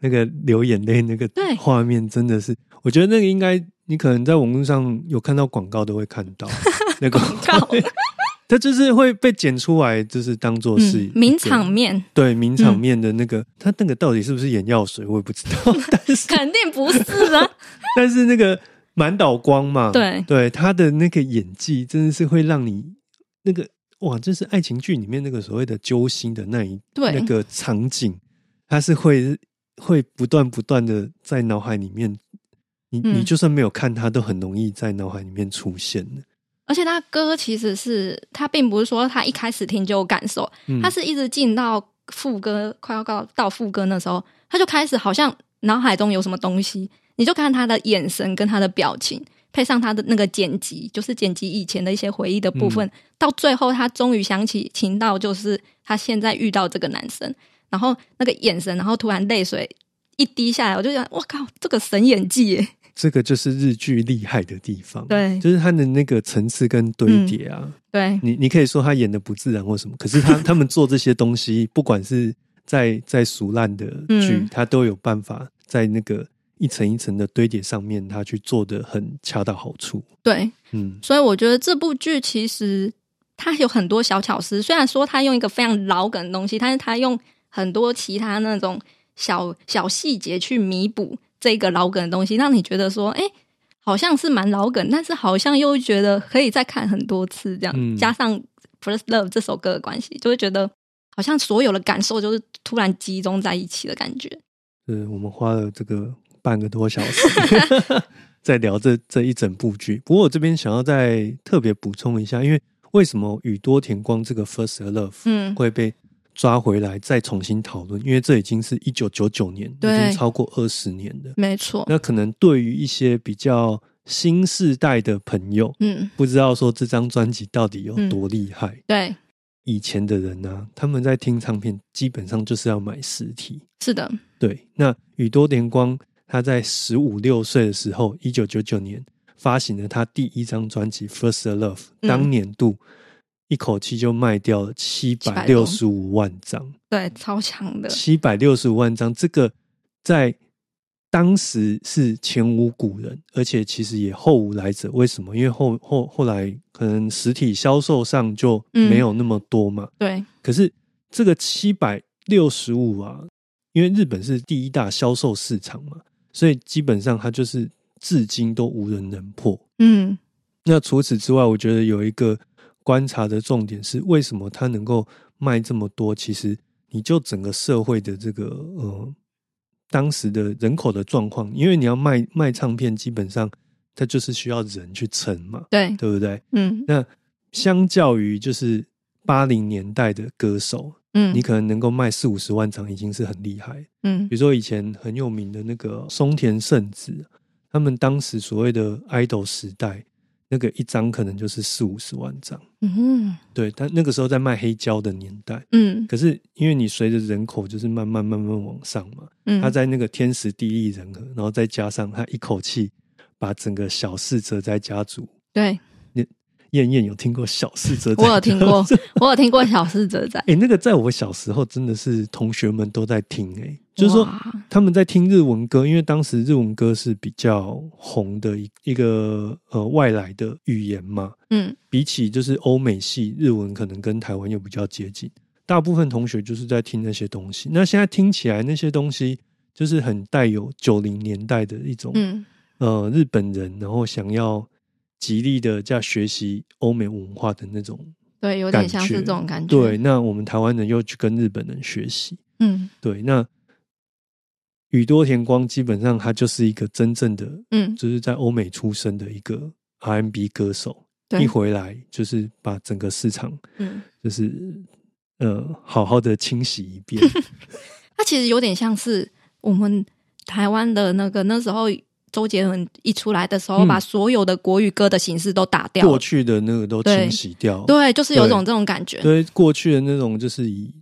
那个流眼泪那个对。画面真的是，我觉得那个应该你可能在网络上有看到广告都会看到 那个告。画 面它就是会被剪出来，就是当做是名场面。对名场面的那个，他那个到底是不是眼药水，我也不知道。但是肯定不是啊，但是那个满岛光嘛，对。对，他的那个演技真的是会让你那个哇，就是爱情剧里面那个所谓的揪心的那一对。那个场景，它是会会不断不断的在脑海里面，你、嗯。你就算没有看它，都很容易在脑海里面出现的。而且他歌其实是他并不是说他一开始听就有感受，嗯。他是一直进到副歌快要到到副歌那时候，他就开始好像脑海中有什么东西，你就看他的眼神跟他的表情，配上他的那个剪辑，就是剪辑以前的一些回忆的部分，到最后他终于想起情到，就是他现在遇到这个男生，然后那个眼神，然后突然泪水一滴下来，我就想，我靠，这个神演技耶！这个就是日剧厉害的地方，对就是他的那个层次跟堆叠啊。对，你你可以说他演的不自然或什么，可是他 他们做这些东西，不管是在在俗烂的剧，嗯他都有办法在那个一层一层的堆叠上面，他去做的很恰到好处。对，嗯所以我觉得这部剧其实它有很多小巧思，虽然说它用一个非常老梗的东西，但是它用很多其他那种小小细节去弥补这个老梗的东西，让你觉得说，哎、好像是蛮老梗，但是好像又觉得可以再看很多次，这样、嗯加上《First Love》这首歌的关系，就会觉得好像所有的感受就是突然集中在一起的感觉。是我们花了这个半个多小时 在聊这这一整部剧。不过我这边想要再特别补充一下，因为为什么宇多田光这个《First Love》嗯，会被抓回来再重新讨论？因为这已经是一九九九年，已对经超过二十年了。没错，那可能对于一些比较新世代的朋友，嗯，不知道说这张专辑到底有多厉害。对，以前的人呢、他们在听唱片基本上就是要买实体。是的，对，那宇多田光他在十五六岁的时候，一九九九年发行了他第一张专辑《First Love》，嗯当年度一口气就卖掉了七百六十五万张，对，超强的，七百六十五万张，这个在当时是前无古人，而且其实也后无来者。为什么？因为后后后来可能实体销售上就没有那么多嘛。对，可是这个七百六十五啊，因为日本是第一大销售市场嘛，所以基本上它就是至今都无人能破。嗯那除此之外，我觉得有一个观察的重点是，为什么它能够卖这么多？其实你就整个社会的这个呃当时的人口的状况，因为你要卖卖唱片，基本上它就是需要人去撑嘛，对，对不对？嗯那相较于就是八零年代的歌手，嗯，你可能能够卖四五十万张，已经是很厉害。嗯比如说以前很有名的那个松田圣子，他们当时所谓的 idol 时代，那个一张可能就是四五十万张。嗯对，但那个时候在卖黑胶的年代，嗯。可是因为你随着人口就是慢慢慢慢往上嘛，嗯，他在那个天时地利人和，然后再加上他一口气把整个小四哲哉家族，对燕燕有听过小四哲哉？我有听过，我有听过小四哲仔，哎、那个在我小时候真的是同学们都在听、哎，就是说他们在听日文歌，因为当时日文歌是比较红的一一个呃外来的语言嘛，嗯。比起就是欧美系日文，可能跟台湾又比较接近。大部分同学就是在听那些东西，那现在听起来那些东西就是很带有九零年代的一种、嗯。呃日本人，然后想要极力的在学习欧美文化的那种对，有点像是这种感觉，对，，那我们台湾人又去跟日本人学习，嗯。对，那宇多田光基本上他就是一个真正的，嗯。就是在欧美出生的一个 R&B 歌手，对。一回来就是把整个市场嗯，就是呃好好的清洗一遍。他其实有点像是我们台湾的那个那时候周杰伦一出来的时候，嗯。把所有的国语歌的形式都打掉。了，过去的那个都清洗掉，对，就是有对。种这种感觉，对，过去的那种就是以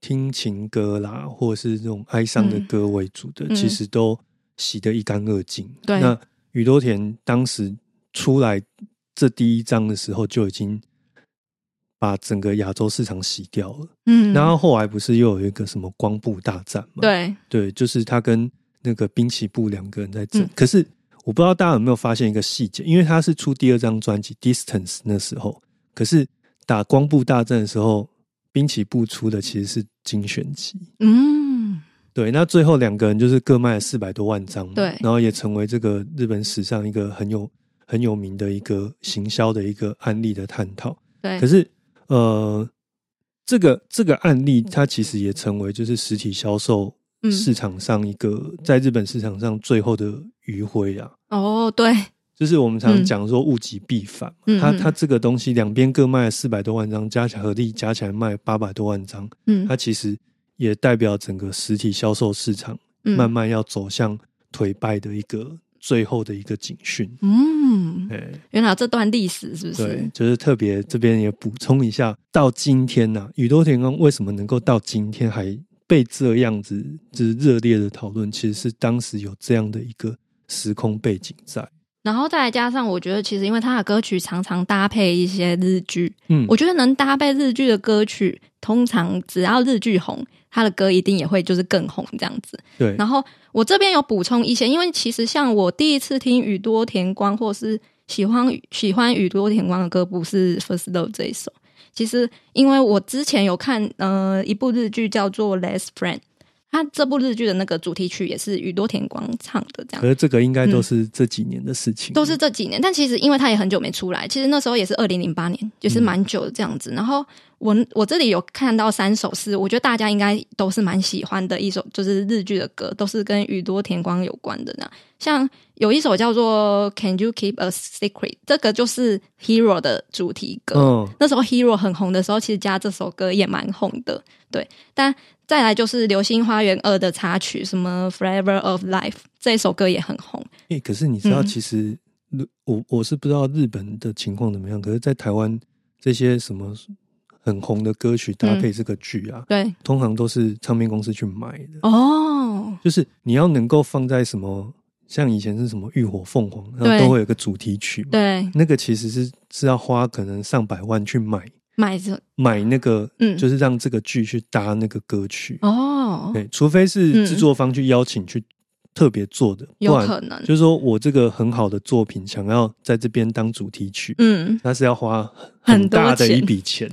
听情歌啦，或者是这种哀伤的嗯歌为主的，嗯。其实都洗得一干二净。对。那宇多田当时出来这第一章的时候，就已经把整个亚洲市场洗掉了。嗯，然后后来不是又有一个什么光布大战嘛？对，对，就是他跟那个滨崎步两个人在争。嗯可是我不知道大家有没有发现一个细节，因为他是出第二张专辑《Distance》那时候，可是打光部大战的时候，滨崎步出的其实是精选集。嗯，对，那最后两个人就是各卖了四百多万张嘛，对然后也成为这个日本史上一个很有很有名的一个行销的一个案例的探讨。对，可是呃，这个这个案例它其实也成为就是实体销售嗯市场上一个、在日本市场上最后的余晖啊。哦，对，就是我们常嗯讲说物极必反，它它这个东西两边各卖了四百多万张，加起来合力加起来卖八百多万张，嗯。它其实也代表整个实体销售市场嗯。慢慢要走向颓败的一个最后的一个警讯。嗯，哎、原来有这段历史是不对是？，就是特别这边也补充一下，到今天呢、宇多田光为什么能够到今天还被这样子就是热烈的讨论，其实是当时有这样的一个时空背景在。然后再来加上，我觉得其实因为他的歌曲常常搭配一些日剧，嗯，我觉得能搭配日剧的歌曲，通常只要日剧红，他的歌一定也会就是更红这样子。对，然后我这边有补充一些，因为其实像我第一次听宇多田光，或是喜欢喜欢宇多田光的歌，不是《First Love》这一首。其实因为我之前有看呃一部日剧叫做《Less Friend》，他这部日剧的那个主题曲也是宇多田光唱的，这样可。是这个应该都是这几年的事情，都是这几年，但其实因为他也很久没出来，其实那时候也是二零零八年，也是蛮久的这样子。然后我我这里有看到三首是，我觉得大家应该都是蛮喜欢的一首，就是日剧的歌，都是跟宇多田光有关的呢。像有一首叫做《Can You Keep a Secret》，这个就是《Hero》的主题歌。嗯，那时候《Hero》很红的时候，其实加这首歌也蛮红的，对。但再来就是《流星花园二》的插曲，什么《Forever of Life》这一首歌也很红。诶、可是你知道，嗯。其实日我我是不知道日本的情况怎么样，可是，在台湾这些什么很红的歌曲搭配这个剧啊，对，通常都是唱片公司去买的，哦，就是你要能够放在什么，像以前是什么浴火凤凰，然后都会有个主题曲嘛，对，那个其实是是要花可能上百万去买买这买那个，嗯。就是让这个剧去搭那个歌曲，哦，对，除非是制作方去邀请去特别做的，有可能，就是说我这个很好的作品想要在这边当主题曲，嗯。那是要花很大的一笔钱。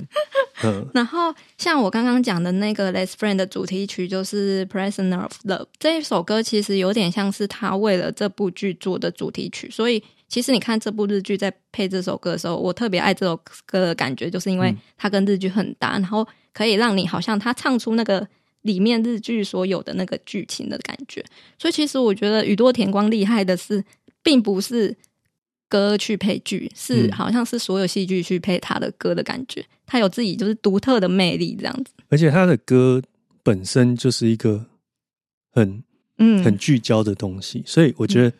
嗯，然后像我刚刚讲的那个《Less Friend》的主题曲就是《Prisoner of Love》这一首歌，其实有点像是他为了这部剧做的主题曲。所以其实你看这部日剧在配这首歌的时候，我特别爱这首歌的感觉，就是因为嗯它跟日剧很搭，然后可以让你好像他唱出那个里面日剧所有的那个剧情的感觉。所以其实我觉得宇多田光厉害的是，并不是歌去配剧，是嗯好像是所有戏剧去配他的歌的感觉。他有自己就是独特的魅力，这样子。而且他的歌本身就是一个很嗯，很聚焦的东西，所以我觉得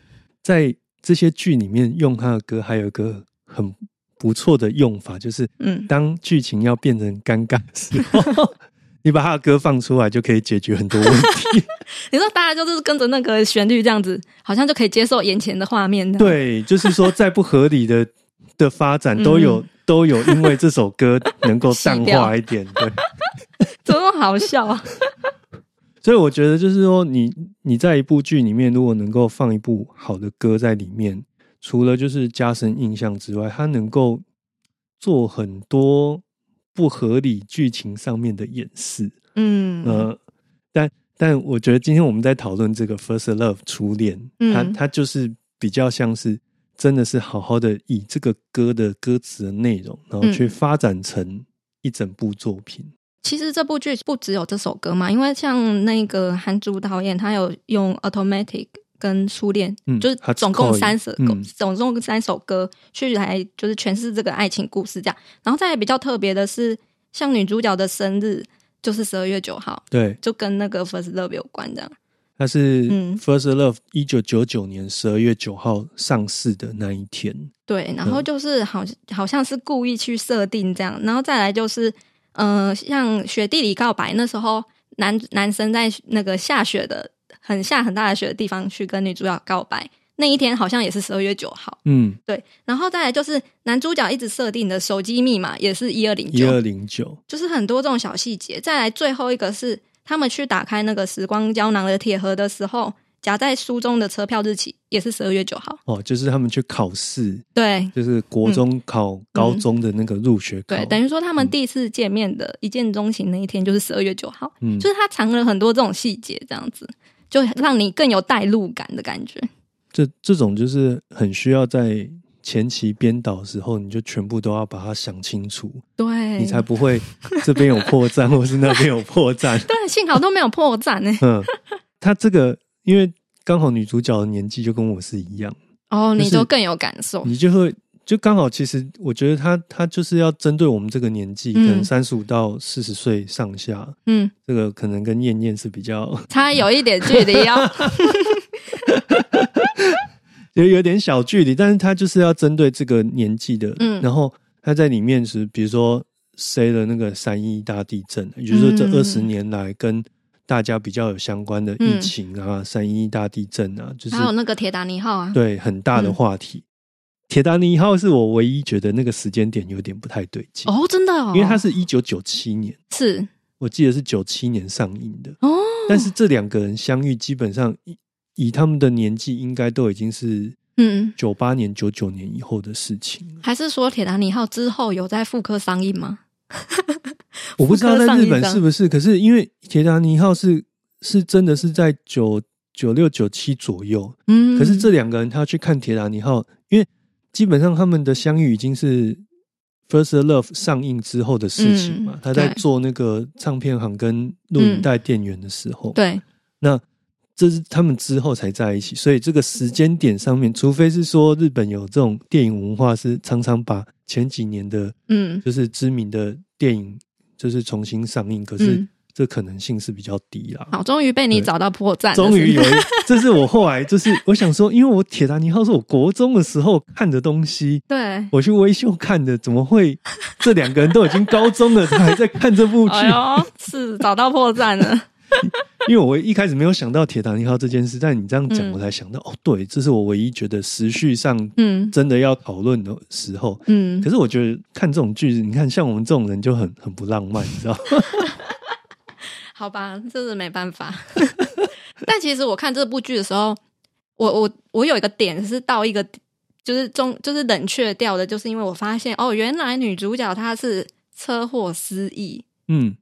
在这些剧里面用他的歌，还有一个很不错的用法，就是嗯，当剧情要变成尴尬的时候，你把他的歌放出来，就可以解决很多问题。你说大家就是跟着那个旋律这样子，好像就可以接受眼前的画面。，对，就是说再不合理的的发展都有、嗯都有，因为这首歌能够淡 化一点，对。怎么好笑啊？所以我觉得就是说你，你在一部剧里面，如果能够放一部好的歌在里面，除了就是加深印象之外，它能够做很多不合理剧情上面的掩饰。嗯，呃，但但我觉得今天我们在讨论这个《First Love》初恋，嗯它它就是比较像是真的是好好的以这个歌的歌词的内容，然后去嗯发展成一整部作品。其实这部剧不只有这首歌嘛，因为像那个韩主导演，他有用《Automatic》跟《初恋》嗯就是总共三首，嗯总共三首歌去来就是诠释这个爱情故事这样。然后再来比较特别的是，像女主角的生日就是十二月九号，对，就跟那个《First Love》有关这样。它是嗯《First Love》一九九九年十二月九号上市的那一天。对，然后就是好好像是故意去设定这样，然后再来就是，呃，像雪地里告白那时候，男男生在那个下雪的很下很大的雪的地方去跟女主角告白，那一天好像也是十二月九号，嗯，对，然后再来就是男主角一直设定的手机密码也是一二零一二，零九，就是很多这种小细节。再来最后一个是他们去打开那个时光胶囊的铁盒的时候，夹在书中的车票日期也是十二月九号，哦，就是他们去考试，对，就是国中考高中的那个入学考。嗯。对，等于说他们第一次见面的一见钟情那一天就是十二月九号，嗯。就是他藏了很多这种细节，这样子就让你更有代入感的感觉。这这种就是很需要在前期编导的时候，你就全部都要把它想清楚，对，你才不会 这边有破绽，或是那边有破绽。对，幸好都没有破绽呢。嗯，他这个因为刚好女主角的年纪就跟我是一样，哦，你就更有感受。你就会就刚好，其实我觉得他他就是要针对我们这个年纪，可嗯能三十五到四十岁上下，嗯，这个可能跟燕燕是比较差有一点距离哦。有有点小距离，但是他就是要针对这个年纪的，嗯。然后他在里面是比如说塞了那个三一大地震，也就是说这嗯。二十年来跟大家比较有相关的疫情啊、三一大地震啊，就是还有那个铁达尼号啊，对很大的嗯。话题。铁达尼号是我唯一觉得那个时间点有点不太对劲，哦，真的哦，因为它是一九九七年，是。我记得是九七年上映的。哦，但是这两个人相遇，基本上以以他们的年纪，应该都已经是嗯，九八年、九九年以后的事情了。还是说铁达尼号之后有在复刻上映吗？我不知道在日本是不是，可是因为铁达尼号是是真的是在九九六九七左右，嗯，可是这两个人他去看铁达尼号，因为基本上他们的相遇已经是《First Love》上映之后的事情嘛。嗯他在做那个唱片行跟录影带店员的时候，对，那这是他们之后才在一起，所以这个时间点上面，除非是说日本有这种电影文化，是常常把前几年的嗯。就是知名的电影就是重新上映，可是嗯，这可能性是比较低啦。好，终于被你找到破绽了，终于有这是我后来就是我想说，因为我铁达尼号是我国中的时候看的东西，对。我去微秀看的，怎么会 这两个人都已经高中了，他还在看这部剧？哎，是找到破绽了。因为我一开始没有想到铁达尼号这件事，但你这样讲，嗯我才想到，哦，对，这是我唯一觉得时序上嗯真的要讨论的时候。嗯可，是我觉得看这种剧，你看像我们这种人就很很不浪漫，你知道吗？好吧，这是没办法。但其实我看这部剧的时候，我我我有一个点是到一个就是中就是冷却掉的，就是因为我发现哦，原来女主角她是车祸失忆，嗯，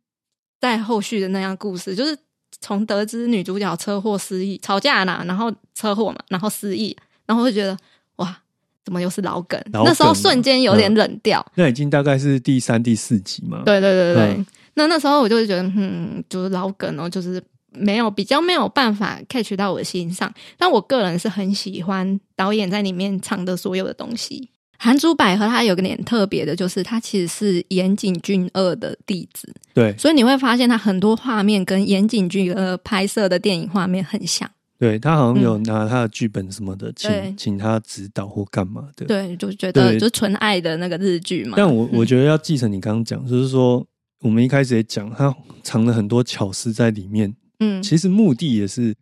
在后续的那样故事，就是从得知女主角车祸失忆，吵架啦，然后车祸嘛，然后失忆，然后会觉得哇，怎么又是老梗？老梗那时候瞬间有点冷掉。那已经大概是第三、第四集嘛。对对对对，嗯那那时候我就会觉得，嗯，就是老梗哦，就是没有比较没有办法 catch 到我的心上。但我个人是很喜欢导演在里面唱的所有的东西。韩珠百合它有个点特别的，就是它其实是岩井俊二的弟子，对所以你会发现他很多画面跟岩井俊二拍摄的电影画面很像。对，他好像有拿他的剧本什么的，请请他指导或干嘛的。对，就觉得就是纯爱的那个日剧嘛。但我我嗯觉得要继承你刚刚讲，就是说我们一开始也讲，他藏了很多巧思在里面。嗯其实目的也是，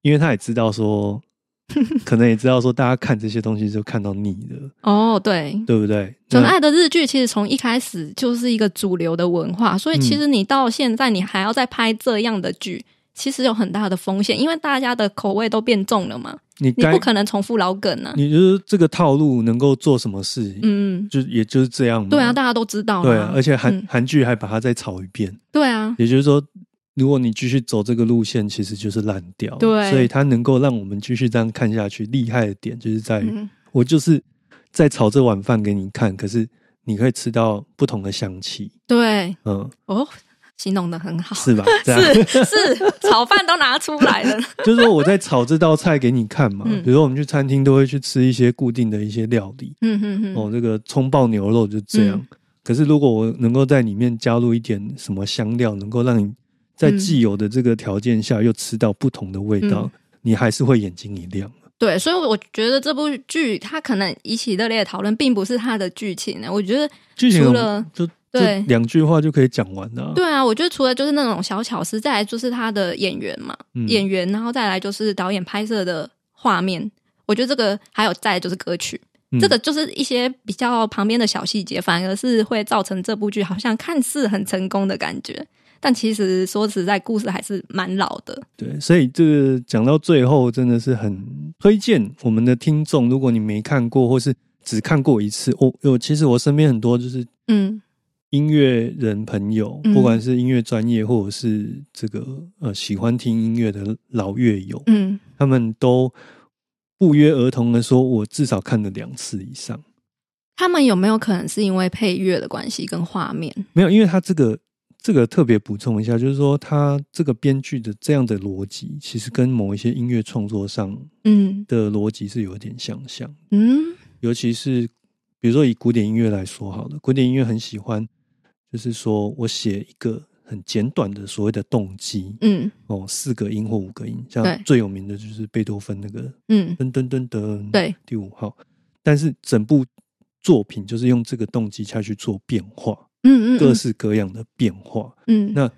因为他也知道说，可能也知道说，大家看这些东西就看到腻了，哦，对，对不对？那纯爱的日剧其实从一开始就是一个主流的文化，所以其实你到现在你还要再拍这样的剧，其实有很大的风险，因为大家的口味都变重了嘛，你你不可能重复老梗啊。你就是这个套路能够做什么事？嗯，就也就是这样嘛。对啊，大家都知道嘛。对啊，而且韩嗯韩剧还把它再炒一遍，对啊，也就是说，如果你继续走这个路线，其实就是烂掉。对所以它能够让我们继续这样看下去，厉害的点就是在于，嗯，我就是在炒这碗饭给你看，可是你可以吃到不同的香气，对，嗯，哦，形容的很好，是吧？这样是是，炒饭都拿出来了。就是说我在炒这道菜给你看嘛。嗯比如说我们去餐厅都会去吃一些固定的一些料理，嗯嗯嗯，哦，这个葱爆牛肉就这样。可是如果我能够在里面加入一点什么香料，能够让你在嗯既有的这个条件下又吃到不同的味道，嗯你还是会眼睛一亮。对，所以我觉得这部剧它可能引起热烈的讨论，并不是它的剧情呢。我觉得剧情除了就对。两句话就可以讲完了、对啊，我觉得除了就是那种小巧思，再来就是他的演员嘛，嗯。演员，然后再来就是导演拍摄的画面。我觉得这个还有再来就是歌曲，嗯。这个就是一些比较旁边的小细节，反而是会造成这部剧好像看似很成功的感觉，但其实说实在，故事还是蛮老的。对，所以这个讲到最后，真的是很推荐我们的听众，如果你没看过或是只看过一次，我、我其实我身边很多就是嗯音乐人朋友，嗯不管是音乐专业或者是这个呃喜欢听音乐的老乐友，嗯，他们都不约而同的说，我至少看了两次以上。他们有没有可能是因为配乐的关系跟画面？没有，因为他这个这个特别补充一下，就是说他这个编剧的这样的逻辑，其实跟某一些音乐创作上嗯的逻辑是有点相像。嗯尤其是比如说以古典音乐来说好了，古典音乐很喜欢，就是说我写一个很简短的所谓的动机，嗯。哦，四个音或五个音，像最有名的就是贝多芬那个嗯，噔噔噔噔，对，第五号。但是整部作品就是用这个动机下去做变化，嗯嗯，各式各样的变化。嗯。那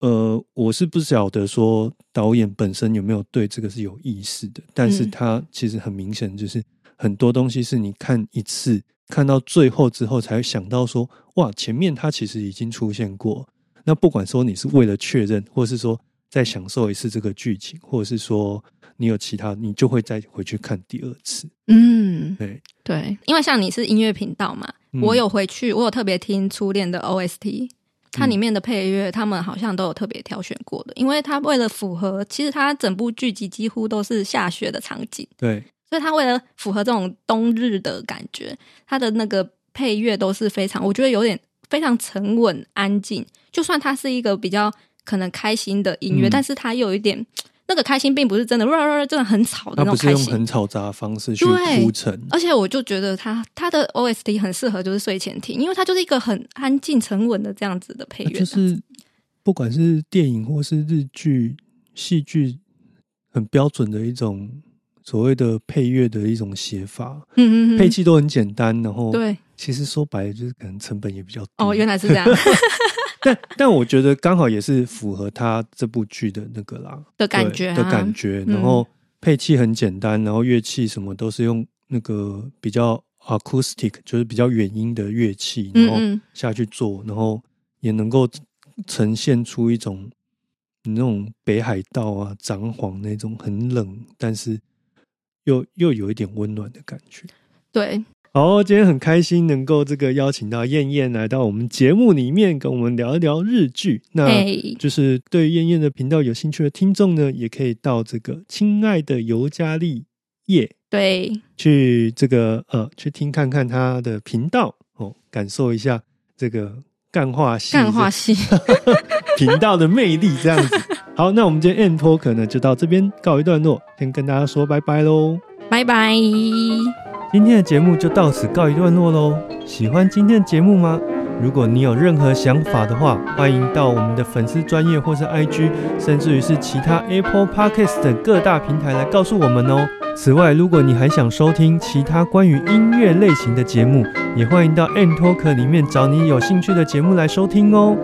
呃，我是不晓得说导演本身有没有对这个是有意识的，但是嗯。他其实很明显就是很多东西是你看一次看到最后之后才会想到说，哇，前面它其实已经出现过。那不管说你是为了确认，或是说再享受一次这个剧情，或者是说你有其他，你就会再回去看第二次。嗯，对，对，因为像你是音乐频道嘛，嗯。我有回去，我有特别听初恋的 OST，它里面的配乐，他们好像都有特别挑选过的，因为它为了符合，其实它整部剧集几乎都是下雪的场景，对，所以他为了符合这种冬日的感觉，他的那个配乐都是非常，我觉得有点非常沉稳安静。就算它是一个比较可能开心的音乐，嗯但是它又有一点那个开心，并不是真的，真的很吵的那种开心。很嘈杂的方式去铺陈。而且我就觉得他他的 OST 很适合就是睡前听，因为它就是一个很安静沉稳的这样子的配乐，就是不管是电影或是日剧、戏剧，很标准的一种所谓的配乐的一种写法，嗯嗯嗯，配器都很简单，然后对。其实说白了就是可能成本也比较低。哦，原来是这样。但但我觉得刚好也是符合他这部剧的那个啦。的感觉、啊、的感觉，嗯。然后配器很简单，然后乐器什么都是用那个比较 acoustic，就是比较远音的乐器，然后下去做，然后也能够呈现出一种那种北海道啊、札幌那种很冷，但是又又有一点温暖的感觉。对，好，今天很开心能够这个邀请到燕燕来到我们节目里面，跟我们聊一聊日剧。那，就是对燕燕的频道有兴趣的听众呢，也可以到这个亲爱的尤加利叶对，去这个呃去听看看他的频道哦，感受一下这个干化系干化系，频道的魅力，这样子。好，那我们今天 N Talk 呢就到这边告一段落，先跟大家说拜拜喽。拜拜。今天的节目就到此告一段落喽。喜欢今天的节目吗？如果你有任何想法的话，欢迎到我们的粉丝专业或是 IG，甚至于是其他 Apple Podcast 等各大平台来告诉我们哦。此外，如果你还想收听其他关于音乐类型的节目，也欢迎到 N Talk 里面找你有兴趣的节目来收听哦。